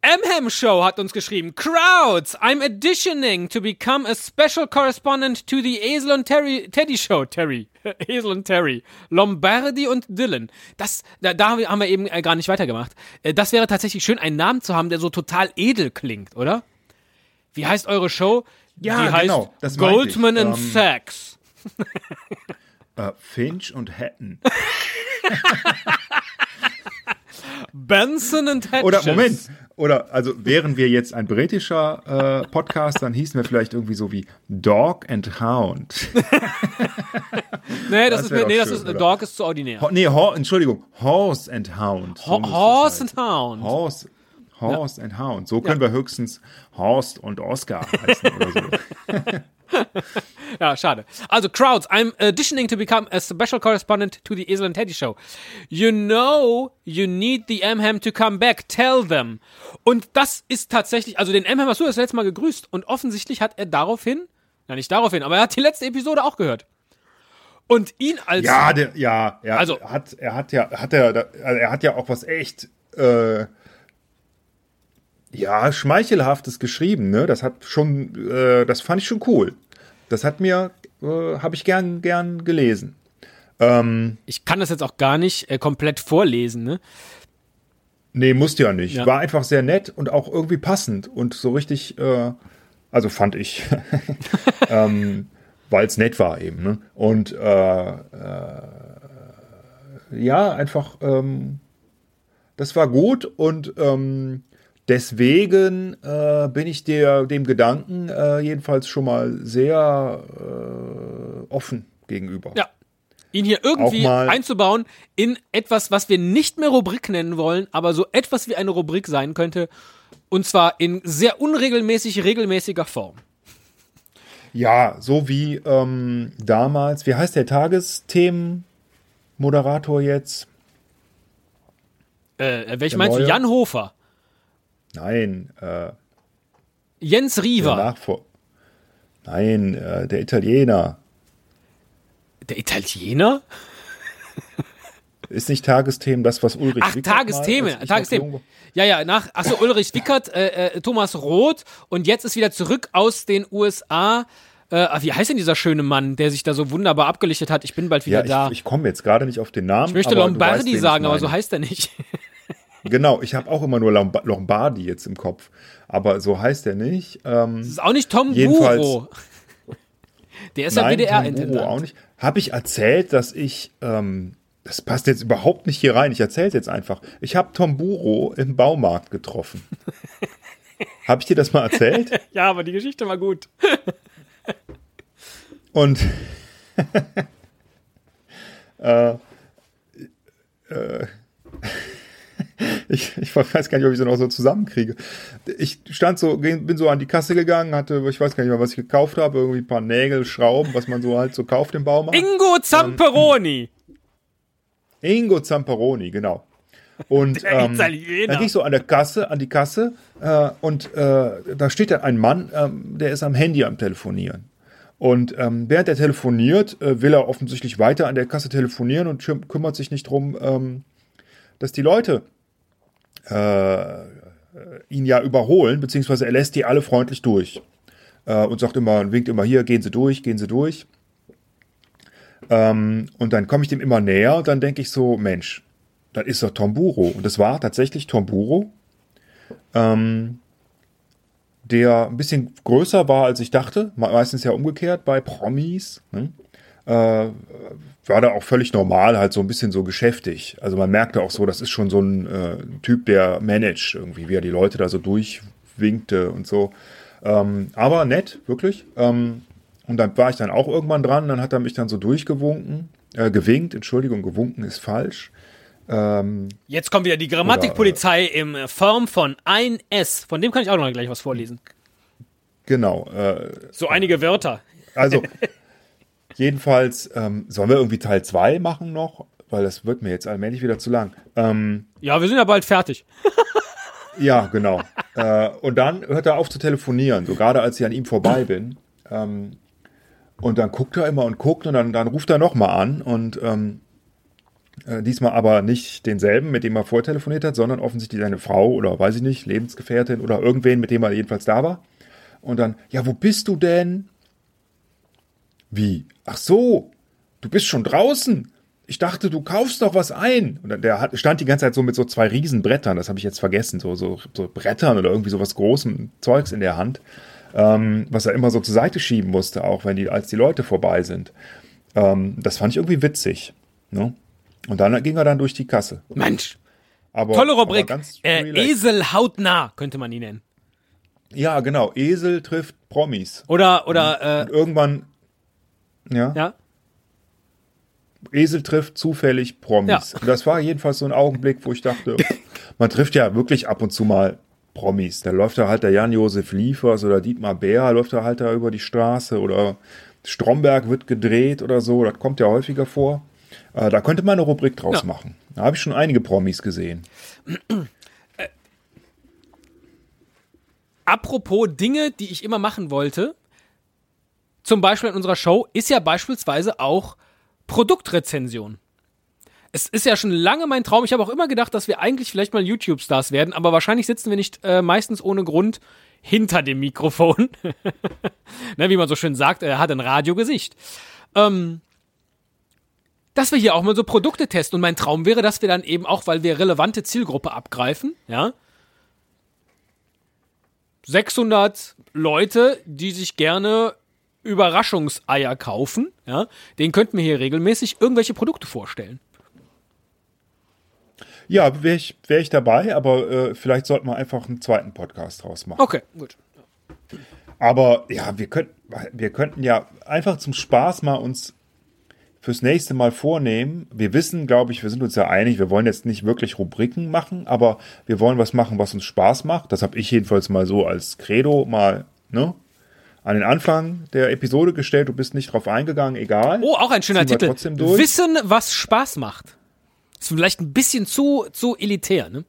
Mham Show hat uns geschrieben. Crowds, I'm auditioning to become a special correspondent to the Esel und Terry, Teddy Show. Terry. Esel und Terry. Lombardi und Dylan. Das, da, da haben wir eben äh, gar nicht weitergemacht. Das wäre tatsächlich schön, einen Namen zu haben, der so total edel klingt, oder? Wie heißt eure Show? Ja, Die heißt genau. Goldman and Ähm, Sachs. Äh, Finch und Hatton. Benson and Hedges. Oder Moment. Oder also wären wir jetzt ein britischer äh, Podcast, dann hießen wir vielleicht irgendwie so wie Dog and Hound. Nee, das, Das ist, nee, das schön, ist? Dog ist zu ordinär. Ho nee, Ho Entschuldigung, Horse and Hound. So Ho es Horse and Hound. Horse, Horse and Hound. So können wir höchstens Horst und Oscar heißen oder so. Ja, schade. Also, Crowds, I'm auditioning to become a special correspondent to the Esel and Teddy Show. You know you need the Amham to come back. Tell them. Und das ist tatsächlich, also den Amham hast du das letzte Mal gegrüßt und offensichtlich hat er daraufhin, na nicht daraufhin, aber er hat die letzte Episode auch gehört. Und ihn als Ja, der, ja, er Also- hat, er hat ja, hat er, also er hat ja auch was echt, äh, ja, schmeichelhaftes geschrieben, ne? Das hat schon, äh, das fand ich schon cool. Das hat mir, äh, habe ich gern, gern gelesen. ich kann das jetzt auch gar nicht äh, komplett vorlesen, ne? Nee, musste ja nicht. Ja. War einfach sehr nett und auch irgendwie passend und so richtig, äh, also fand ich, ähm, weil es nett war eben. Ne? Und äh, äh, ja, einfach, ähm, das war gut und ähm, deswegen äh, bin ich der, dem Gedanken äh, jedenfalls schon mal sehr äh, offen gegenüber. Ja. Ihn hier irgendwie einzubauen in etwas, was wir nicht mehr Rubrik nennen wollen, aber so etwas wie eine Rubrik sein könnte. Und zwar in sehr unregelmäßig regelmäßiger Form. Ja, so wie ähm, damals, wie heißt der Tagesthemenmoderator jetzt? Äh, welch Der meinst du? neue? Jan Hofer. Nein, äh, Jens. Nachvor. Nein, äh, der Italiener. Der Italiener? Ist nicht Tagesthemen das, was Ulrich Ach, Wickert mal, Tagesthemen. ich Tagesthemen. Ja, ja, nach, achso, Ulrich Wickert, äh, äh, Thomas Roth und jetzt ist wieder zurück aus den USA. Äh, ah, wie heißt denn dieser schöne Mann, der sich da so wunderbar abgelichtet hat? Ich bin bald wieder da. Ja, ich, ich komme jetzt gerade nicht auf den Namen. Ich möchte weißt, Lombardi wen ich sagen, aber so heißt er nicht. Genau, ich habe auch immer nur Lomba- Lombardi jetzt im Kopf. Aber so heißt er nicht. Ähm, Das ist auch nicht Tom Buro. Der ist ja Nein, Tom Buro WDR-Intendant. auch nicht. Habe ich erzählt, dass ich, ähm, das passt jetzt überhaupt nicht hier rein, ich erzähle es jetzt einfach. Ich habe Tom Buro im Baumarkt getroffen. habe ich dir das mal erzählt? Ja, aber die Geschichte war gut. Und äh, äh, ich, ich weiß gar nicht, ob ich sie noch so zusammenkriege. Ich stand so, bin so an die Kasse gegangen, hatte, ich weiß gar nicht mehr, was ich gekauft habe, irgendwie ein paar Nägel, Schrauben, was man so halt so kauft im Baumarkt. Ingo Zamperoni. Ingo Zamperoni, genau. Und ähm, dann gehe ich so an der Kasse, an die Kasse äh, und äh, da steht dann ein Mann, ähm, der ist am Handy am Telefonieren. Und ähm, während er telefoniert, äh, will er offensichtlich weiter an der Kasse telefonieren und küm- kümmert sich nicht drum, ähm, dass die Leute äh, ihn ja überholen, beziehungsweise er lässt die alle freundlich durch äh, und sagt immer, winkt immer hier, gehen Sie durch, gehen Sie durch. Ähm, und dann komme ich dem immer näher und dann denke ich so, Mensch, das ist doch Tomburo. Und das war tatsächlich Tomburo, ähm, der ein bisschen größer war, als ich dachte. Me- Meistens ja umgekehrt bei Promis. Ne? Äh, war da auch völlig normal, halt so ein bisschen so geschäftig. Also man merkte auch so, das ist schon so ein äh, Typ, der managt irgendwie, wie er die Leute da so durchwinkte und so. Ähm, aber nett, wirklich. Ähm, und dann war ich dann auch irgendwann dran, dann hat er mich dann so durchgewunken, äh, gewinkt, Entschuldigung, gewunken ist falsch. Ähm, Jetzt kommt wieder die Grammatikpolizei in Form von ein S. Von dem kann ich auch noch gleich was vorlesen. genau. Äh, So einige Wörter. also, jedenfalls, ähm, sollen wir irgendwie Teil 2 machen noch? Weil das wird mir jetzt allmählich wieder zu lang. Ähm, Ja, wir sind ja bald fertig. Ja, genau. äh, und dann hört er auf zu telefonieren, so gerade als ich an ihm vorbei bin. Ähm, und dann guckt er immer und guckt und dann, dann ruft er nochmal an und ähm, äh, diesmal aber nicht denselben, mit dem er vorher telefoniert hat, sondern offensichtlich seine Frau oder weiß ich nicht, Lebensgefährtin oder irgendwen, mit dem er jedenfalls da war. Und dann, ja, wo bist du denn? Wie? Ach so, du bist schon draußen. Ich dachte, du kaufst doch was ein. Und der hat, stand die ganze Zeit so mit so zwei riesen Brettern, das habe ich jetzt vergessen, so, so, so Brettern oder irgendwie sowas großem Zeugs in der Hand, ähm, was er immer so zur Seite schieben musste, auch wenn die, als die Leute vorbei sind. Ähm, das fand ich irgendwie witzig. Ne? Und dann ging er dann durch die Kasse. Mensch, Aber, tolle Rubrik. Äh. Esel hautnah könnte man ihn nennen. Ja, genau. Esel trifft Promis. Oder, oder, Und irgendwann, ja, äh, ja. Esel trifft zufällig Promis. Ja. Das war jedenfalls so ein Augenblick, wo ich dachte, man trifft ja wirklich ab und zu mal Promis. Da läuft da halt der Jan-Josef Liefers oder Dietmar Bär, läuft da halt da über die Straße oder Stromberg wird gedreht oder so. Das kommt ja häufiger vor. Äh, da könnte man eine Rubrik draus Ja. machen. Da habe ich schon einige Promis gesehen. Apropos Dinge, die ich immer machen wollte, zum Beispiel in unserer Show, ist ja beispielsweise auch Produktrezension. Es ist ja schon lange mein Traum. Ich habe auch immer gedacht, dass wir eigentlich vielleicht mal YouTube-Stars werden, aber wahrscheinlich sitzen wir nicht äh, meistens ohne Grund hinter dem Mikrofon. ne, wie man so schön sagt, er hat ein Radiogesicht. Ähm, dass wir hier auch mal so Produkte testen. Und mein Traum wäre, dass wir dann eben auch, weil wir relevante Zielgruppe abgreifen, ja, 600 Leute, die sich gerne Überraschungseier kaufen, ja, denen könnten wir hier regelmäßig irgendwelche Produkte vorstellen. Ja, wäre ich, wär ich dabei, aber äh, vielleicht sollten wir einfach einen zweiten Podcast draus machen. Okay, gut. Aber ja, wir könnten, wir könnten ja einfach zum Spaß mal uns fürs nächste Mal vornehmen. Wir wissen, glaube ich, wir sind uns ja einig, wir wollen jetzt nicht wirklich Rubriken machen, aber wir wollen was machen, was uns Spaß macht. Das habe ich jedenfalls mal so als Credo mal ne, an den Anfang der Episode gestellt. Du bist nicht drauf eingegangen, egal. Oh, auch ein schöner Titel. Wissen, was Spaß macht. Ist vielleicht ein bisschen zu, zu elitär, ne?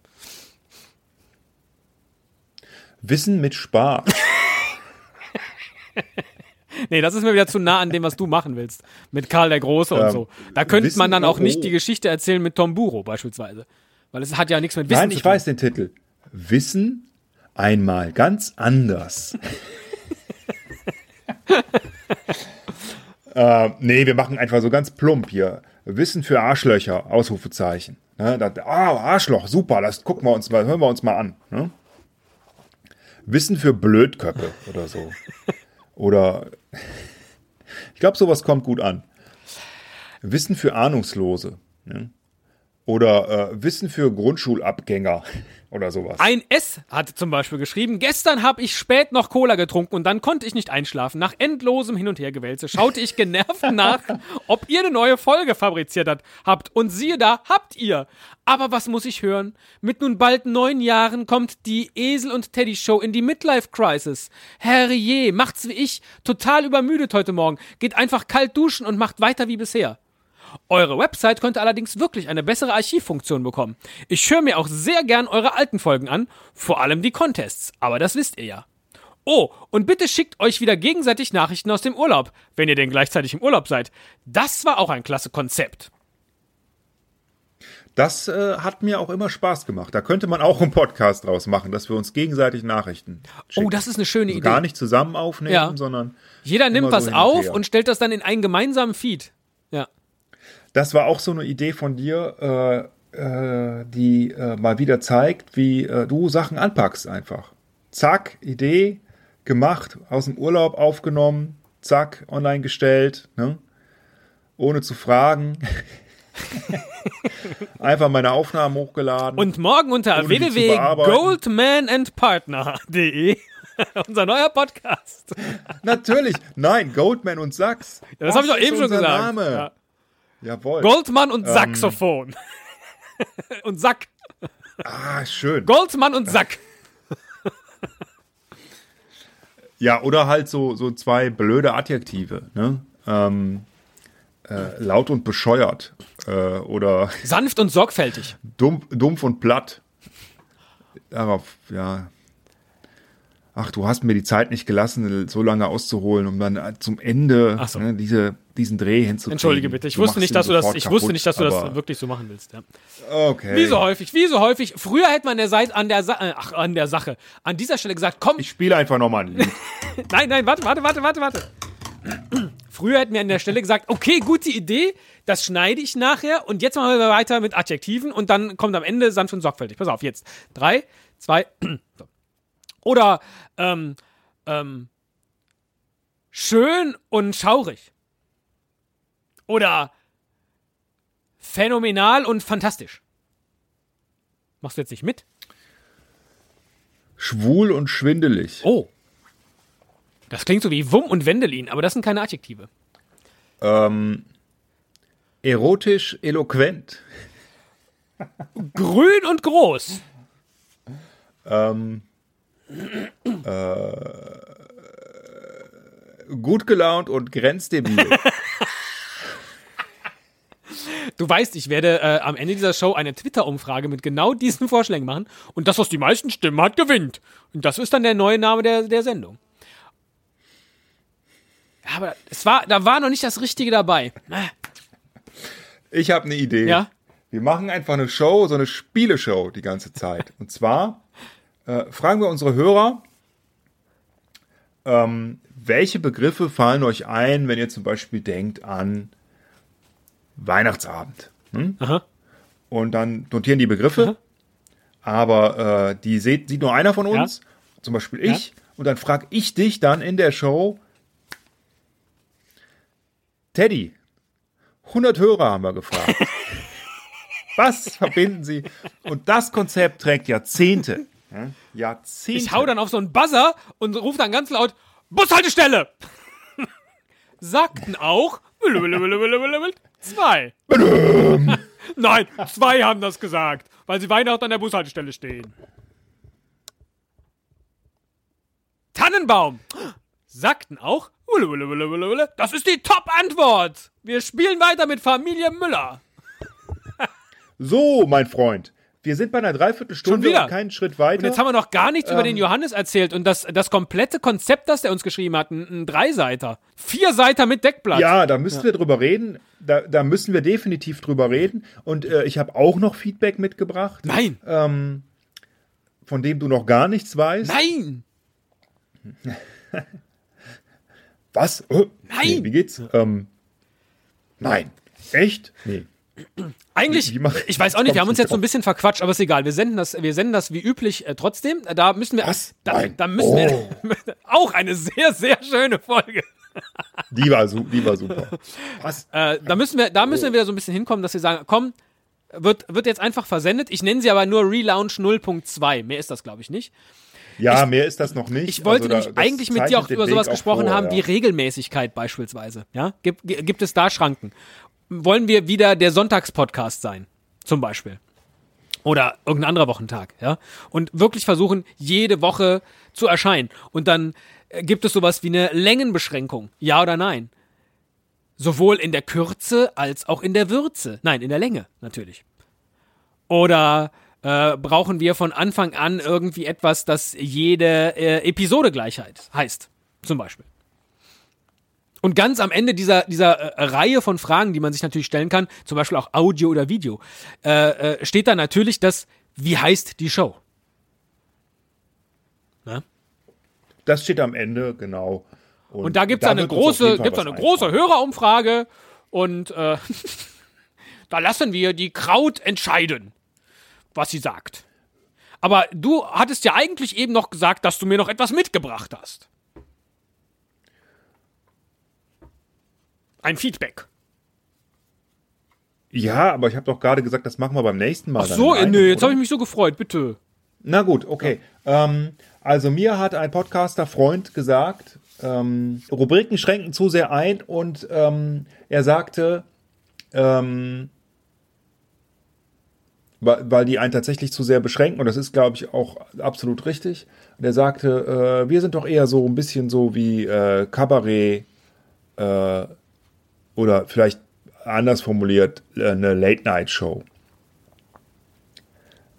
Wissen mit Spaß. Nee, das ist mir wieder zu nah an dem, was du machen willst. Mit Karl der Große und Ähm, so. Da könnte Wissen- man dann auch oh, nicht oh. die Geschichte erzählen mit Tom Buro beispielsweise. Weil es hat ja nichts mit Wissen Nein, zu ich tun. weiß den Titel. Wissen einmal ganz anders. äh, nee, wir machen einfach so ganz plump hier. Wissen für Arschlöcher, Ausrufezeichen. Ne, da, ah, Arschloch, super, das gucken wir uns mal, hören wir uns mal an. Ne? Wissen für Blödköppe oder so. Oder ich glaube, sowas kommt gut an. Wissen für Ahnungslose. Ne? Oder äh, Wissen für Grundschulabgänger oder sowas. Ein S hat zum Beispiel geschrieben, gestern habe ich spät noch Cola getrunken und dann konnte ich nicht einschlafen. Nach endlosem Hin- und Hergewälze schaute ich genervt nach, ob ihr eine neue Folge fabriziert hat, habt. Und siehe da, habt ihr. Aber was muss ich hören? Mit nun bald neun Jahren kommt die Esel und Teddy Show in die Midlife Crisis. Herrje, macht's wie ich, total übermüdet heute Morgen. Geht einfach kalt duschen und macht weiter wie bisher. Eure Website könnte allerdings wirklich eine bessere Archivfunktion bekommen. Ich höre mir auch sehr gern eure alten Folgen an, vor allem die Contests, aber das wisst ihr ja. Oh, und bitte schickt euch wieder gegenseitig Nachrichten aus dem Urlaub, wenn ihr denn gleichzeitig im Urlaub seid. Das war auch ein klasse Konzept. Das äh, hat mir auch immer Spaß gemacht. Da könnte man auch einen Podcast draus machen, dass wir uns gegenseitig Nachrichten schicken. Oh, das ist eine schöne also Idee. Gar nicht zusammen aufnehmen, Ja. sondern Jeder nimmt was so auf und stellt das dann in einen gemeinsamen Feed. Das war auch so eine Idee von dir, äh, äh, die äh, mal wieder zeigt, wie äh, du Sachen anpackst einfach. Zack, Idee gemacht, aus dem Urlaub aufgenommen, zack, online gestellt, ne? ohne zu fragen. einfach meine Aufnahmen hochgeladen. Und morgen unter www.goldmanandpartner.de unser neuer Podcast. Natürlich, nein, Goldman und Sachs. Ja, das habe ich doch eben schon gesagt. Name. Ja. Jawohl. Goldmann und Saxophon. und Sack. ah, schön. Goldmann und Sack. Ja, oder halt so, so zwei blöde Adjektive. Ne? Ähm, äh, laut und bescheuert. Äh, oder Sanft und sorgfältig. dumpf, dumpf und platt. Darauf, ja. Ach, du hast mir die Zeit nicht gelassen, so lange auszuholen, um dann äh, zum Ende so. ne, diese, diesen Dreh hinzukriegen. Entschuldige bitte. Ich Du wusste nicht, dass du das, ich wusste kaputt, nicht, dass du das wirklich so machen willst. Ja. Okay. Wie so häufig, wie so häufig. Früher hätte man der Seite an der Sa äh, ach, an der Sache, an dieser Stelle gesagt, komm, Ich spiele einfach nochmal ein Lied. Nein, nein, warte, warte, warte, warte, warte. Früher hätten wir an der Stelle gesagt, okay, gute Idee, das schneide ich nachher und jetzt machen wir weiter mit Adjektiven und dann kommt am Ende sanft und sorgfältig. Pass auf, jetzt. Drei, zwei, so. Oder, ähm, ähm, schön und schaurig. Oder phänomenal und fantastisch. Machst du jetzt nicht mit? Schwul und schwindelig. Oh. Das klingt so wie Wumm und Wendelin, aber das sind keine Adjektive. Ähm, erotisch eloquent. Grün und groß. Ähm, äh, gut gelaunt und grenzdebil. Du weißt, ich werde äh, am Ende dieser Show eine Twitter-Umfrage mit genau diesen Vorschlägen machen. Und das, was die meisten Stimmen hat, gewinnt. Und das ist dann der neue Name der, der Sendung. Aber es war, da war noch nicht das Richtige dabei. Ich habe eine Idee. Ja? Wir machen einfach eine Show, so eine Spieleshow die ganze Zeit. Und zwar äh, fragen wir unsere Hörer, ähm, welche Begriffe fallen euch ein, wenn ihr zum Beispiel denkt an Weihnachtsabend. Hm? Aha. Und dann notieren die Begriffe, aber äh, die sieht, sieht nur einer von uns, zum Beispiel ich, und dann frage ich dich dann in der Show, Teddy, 100 Hörer haben wir gefragt. Was verbinden sie? Und das Konzept trägt Jahrzehnte. Ja, Jahrzehnte. Ich hau dann auf so einen Buzzer und rufe dann ganz laut: Bushaltestelle! Sagten auch zwei. Nein, zwei haben das gesagt, weil sie Weihnachten an der Bushaltestelle stehen. Tannenbaum! Sagten auch, das ist die Top-Antwort! Wir spielen weiter mit Familie Müller. So, mein Freund, wir sind bei einer Dreiviertelstunde Schon wieder? und keinen Schritt weiter. Und jetzt haben wir noch gar nichts über den Johannes erzählt und das, das komplette Konzept, das der uns geschrieben hat, ein, ein Dreiseiter. Vier Seiter mit Deckblatt. Ja, da müssen wir drüber reden. Da, da müssen wir definitiv drüber reden. Und äh, ich habe auch noch Feedback mitgebracht, Nein, ähm, von dem du noch gar nichts weißt. nein, Was? Äh, Nein. Nee, wie geht's? Ähm, nein. Echt? Nee. Eigentlich, Wie- wie ich weiß auch nicht, wir haben uns jetzt so ein bisschen verquatscht, aber ist egal. Wir senden das, wir senden das wie üblich äh, trotzdem. Da müssen wir, Was? da, da müssen wir, auch eine sehr, sehr schöne Folge. Die war, die war super. Was? Äh, da müssen wir, da müssen wir wieder so ein bisschen hinkommen, dass wir sagen, komm, wird, wird jetzt einfach versendet. Ich nenne sie aber nur Relaunch 0.2. Mehr ist das, glaube ich, nicht. Ja, mehr ist das noch nicht. Ich wollte Also nämlich eigentlich mit dir auch über sowas gesprochen vor, haben, ja. wie Regelmäßigkeit beispielsweise. Ja? Gibt, gibt es da Schranken? Wollen wir wieder der Sonntagspodcast sein? Zum Beispiel. Oder irgendein anderer Wochentag, ja? Und wirklich versuchen, jede Woche zu erscheinen. Und dann äh, gibt es sowas wie eine Längenbeschränkung. Ja oder nein? Sowohl in der Kürze als auch in der Würze. Nein, in der Länge, natürlich. Oder äh, brauchen wir von Anfang an irgendwie etwas, das jede äh, Episode Gleichheit heißt, zum Beispiel. Und ganz am Ende dieser, dieser äh, Reihe von Fragen, die man sich natürlich stellen kann, zum Beispiel auch Audio oder Video, äh, äh, steht da natürlich das, wie heißt die Show? Ne? Das steht am Ende, genau. Und da gibt's eine wird uns auf jeden große, gibt's eine große einfallen. Hörerumfrage und äh, da lassen wir die Kraut entscheiden, was sie sagt. Aber du hattest ja eigentlich eben noch gesagt, dass du mir noch etwas mitgebracht hast. Ein Feedback. Ja, aber ich habe doch gerade gesagt, das machen wir beim nächsten Mal. Ach so, einem, nö, jetzt oder? habe ich mich so gefreut, bitte. Na gut, okay. Ähm, also mir hat ein Podcaster-Freund gesagt, ähm, Rubriken schränken zu sehr ein und ähm, er sagte, ähm, weil, weil die einen tatsächlich zu sehr beschränken und das ist, glaube ich, auch absolut richtig. Und er sagte, äh, wir sind doch eher so ein bisschen so wie äh, Kabarett äh, oder vielleicht anders formuliert äh, eine Late-Night-Show.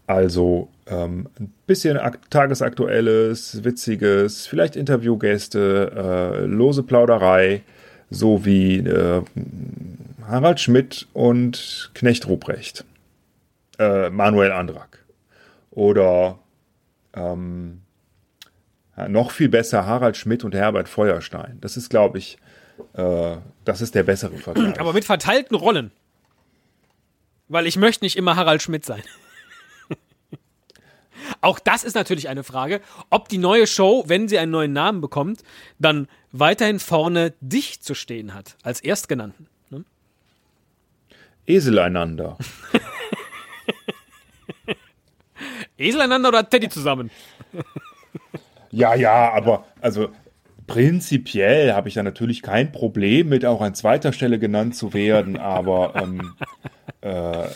Also ähm, ein bisschen ak tagesaktuelles, witziges, vielleicht Interviewgäste, äh, lose Plauderei, so wie äh, Harald Schmidt und Knecht Ruprecht, äh, Manuel Andrak oder ähm, noch viel besser Harald Schmidt und Herbert Feuerstein. Das ist, glaube ich, äh, das ist der bessere Vergleich. Aber mit verteilten Rollen. Weil ich möchte nicht immer Harald Schmidt sein. Auch das ist natürlich eine Frage, ob die neue Show, wenn sie einen neuen Namen bekommt, dann weiterhin vorne dich zu stehen hat, als Erstgenannten. Ne? Esel einander. Esel einander oder Teddy zusammen? Ja, ja, aber also prinzipiell habe ich da natürlich kein Problem mit, auch an zweiter Stelle genannt zu werden, aber ähm, äh,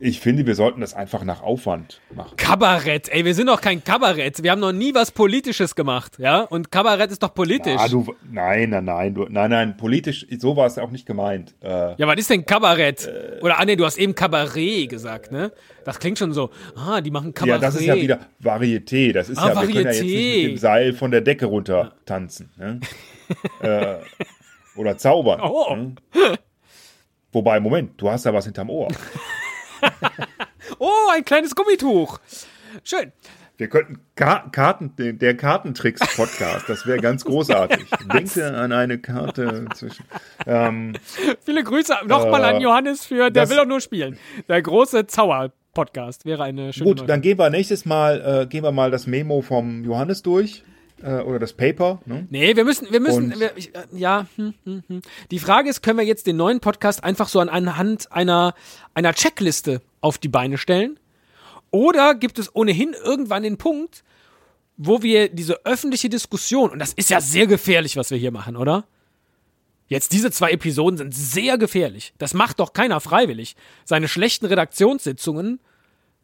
ich finde, wir sollten das einfach nach Aufwand machen. Kabarett, ey, wir sind doch kein Kabarett. Wir haben noch nie was Politisches gemacht, ja? Und Kabarett ist doch politisch. Ah, du, nein, nein, nein, du, nein, nein, politisch, so war es auch nicht gemeint. Äh, Ja, was ist denn Kabarett? Oder, ah, nee, du hast eben Kabarett gesagt, ne? Das klingt schon so, ah, die machen Kabarett. ja, das ist ja wieder Varieté. Das ist Ah, ja, wir können ja jetzt Varieté. nicht mit dem Seil von der Decke runter tanzen. Ne? äh, oder zaubern. Oh. Ne? Wobei, Moment, du hast da was hinterm Ohr. Oh, ein kleines Gummituch. Schön. Wir könnten Ka Karten, der Kartentricks-Podcast, das wäre ganz großartig. Denke an eine Karte zwischen. Ähm, Viele Grüße nochmal an Äh, Johannes für Der will doch nur spielen. Der große Zauer-Podcast wäre eine schöne gut, neue- dann gehen wir nächstes Mal, äh, gehen wir mal das Memo vom Johannes durch. Äh, oder das Paper. Ne? Nee, wir müssen, wir müssen, wir, ich, äh, ja, hm, hm, hm. Die Frage ist, können wir jetzt den neuen Podcast einfach so an anhand einer, einer Checkliste auf die Beine stellen? Oder gibt es ohnehin irgendwann den Punkt, wo wir diese öffentliche Diskussion, und das ist ja sehr gefährlich, was wir hier machen, oder? Jetzt diese zwei Episoden sind sehr gefährlich. Das macht doch keiner freiwillig. Seine schlechten Redaktionssitzungen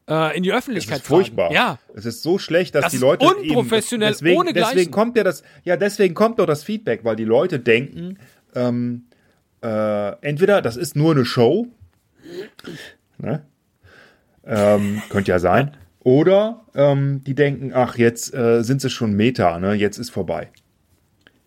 in die Öffentlichkeit ist furchtbar. tragen. Ja. Es ist so schlecht, dass Das die ist Leute unprofessionell, eben, deswegen, ohne deswegen kommt ja das, ja, deswegen kommt doch das Feedback, weil die Leute denken, ähm, äh, entweder das ist nur eine Show, ne? ähm, könnte ja sein, oder ähm, die denken, ach, jetzt äh, sind sie schon Meta, ne? Jetzt ist vorbei.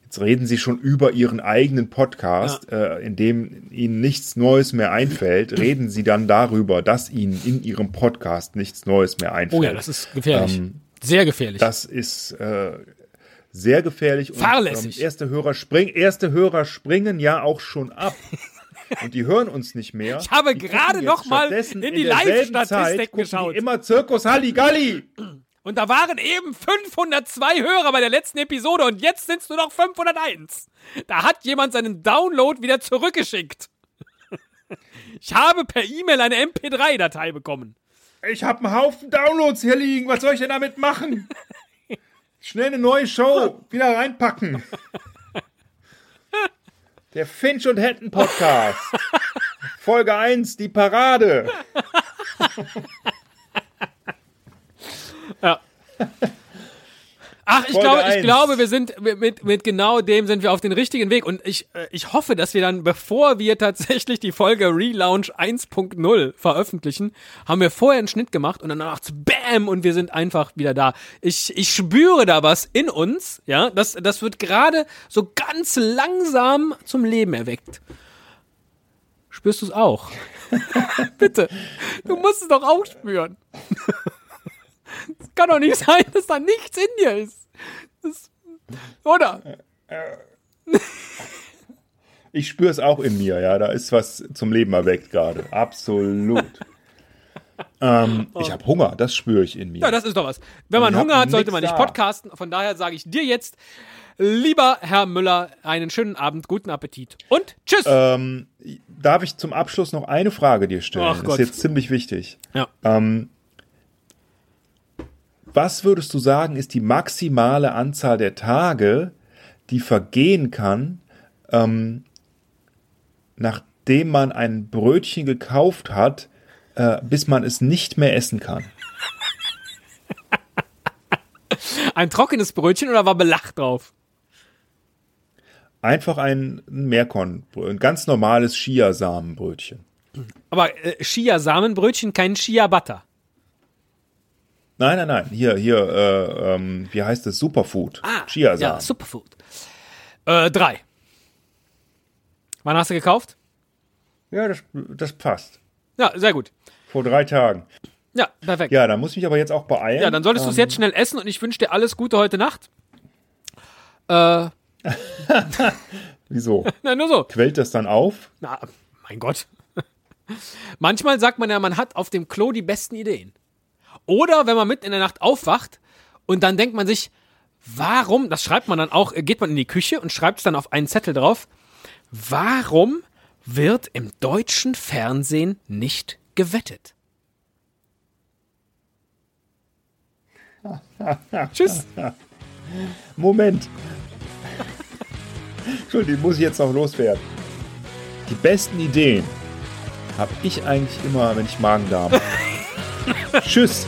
Jetzt reden sie schon über ihren eigenen Podcast, äh, in dem ihnen nichts Neues mehr einfällt, reden sie dann darüber, dass ihnen in ihrem Podcast nichts Neues mehr einfällt. Oh ja, das ist gefährlich. Ähm, sehr gefährlich. Das ist äh, sehr gefährlich. Und, Fahrlässig. Ähm, erste, Hörer spring, erste Hörer springen ja auch schon ab. Und die hören uns nicht mehr. Ich habe gerade noch mal in die Live-Statistik geschaut. Immer Zirkus Halligalli. Und da waren eben 502 Hörer bei der letzten Episode und jetzt sind es nur noch 501. Da hat jemand seinen Download wieder zurückgeschickt. Ich habe per E-Mail eine MP3-Datei bekommen. Ich habe einen Haufen Downloads hier liegen. Was soll ich denn damit machen? Schnell eine neue Show wieder reinpacken. Der Finch und Hatton Podcast. Folge 1, die Parade. Ach, ich Folge glaube, ich glaube, wir sind mit, mit, genau dem sind wir auf den richtigen Weg. Und ich, äh, ich hoffe, dass wir dann, bevor wir tatsächlich die Folge Relaunch 1.0 veröffentlichen, haben wir vorher einen Schnitt gemacht und dann macht's BAM und wir sind einfach wieder da. Ich, ich spüre da was in uns, ja. Das, das wird gerade so ganz langsam zum Leben erweckt. Spürst du es auch? Bitte. Du musst es doch auch spüren. Es kann doch nicht sein, dass da nichts in dir ist. Das, oder? Ich spüre es auch in mir, ja. Da ist was zum Leben erweckt gerade. Absolut. ähm, ich habe Hunger, das spüre ich in mir. Ja, das ist doch was. Wenn man Ich Hunger hat, sollte man nicht podcasten. Von daher sage ich dir jetzt, lieber Herr Müller, einen schönen Abend, guten Appetit und tschüss. ähm, darf ich zum Abschluss noch eine Frage dir stellen? Ach das Gott. ist jetzt ziemlich wichtig. ja. Ähm, was würdest du sagen, ist die maximale Anzahl der Tage, die vergehen kann, ähm, nachdem man ein Brötchen gekauft hat, äh, bis man es nicht mehr essen kann? Ein trockenes Brötchen oder war Belach drauf? Einfach ein Meerkorn, ein ganz normales Chiasamenbrötchen. Aber äh, Chia-Samenbrötchen, kein Chia-Butter. Nein, nein, nein. Hier, hier, äh, ähm, wie heißt es? Superfood. Ja, Chiasamen. Superfood. Äh, drei. Wann hast du gekauft? Ja, das, das passt. Ja, sehr gut. Vor drei Tagen. Ja, perfekt. Ja, Ja, da muss ich mich aber jetzt auch beeilen. dann solltest du es jetzt schnell essen und ich wünsche dir alles Gute heute Nacht. Äh, Wieso? na, nur so. Quellt das dann auf? Na, mein Gott. Manchmal sagt man ja, man hat auf dem Klo die besten Ideen. Oder wenn man mitten in der Nacht aufwacht und dann denkt man sich, warum, das schreibt man dann auch, äh, geht man in die Küche und schreibt es dann auf einen Zettel drauf, warum wird im deutschen Fernsehen nicht gewettet? Tschüss. Moment. Entschuldigung, die muss ich jetzt noch loswerden. Die besten Ideen habe ich eigentlich immer, wenn ich Magen-Darm habe. Tschüss.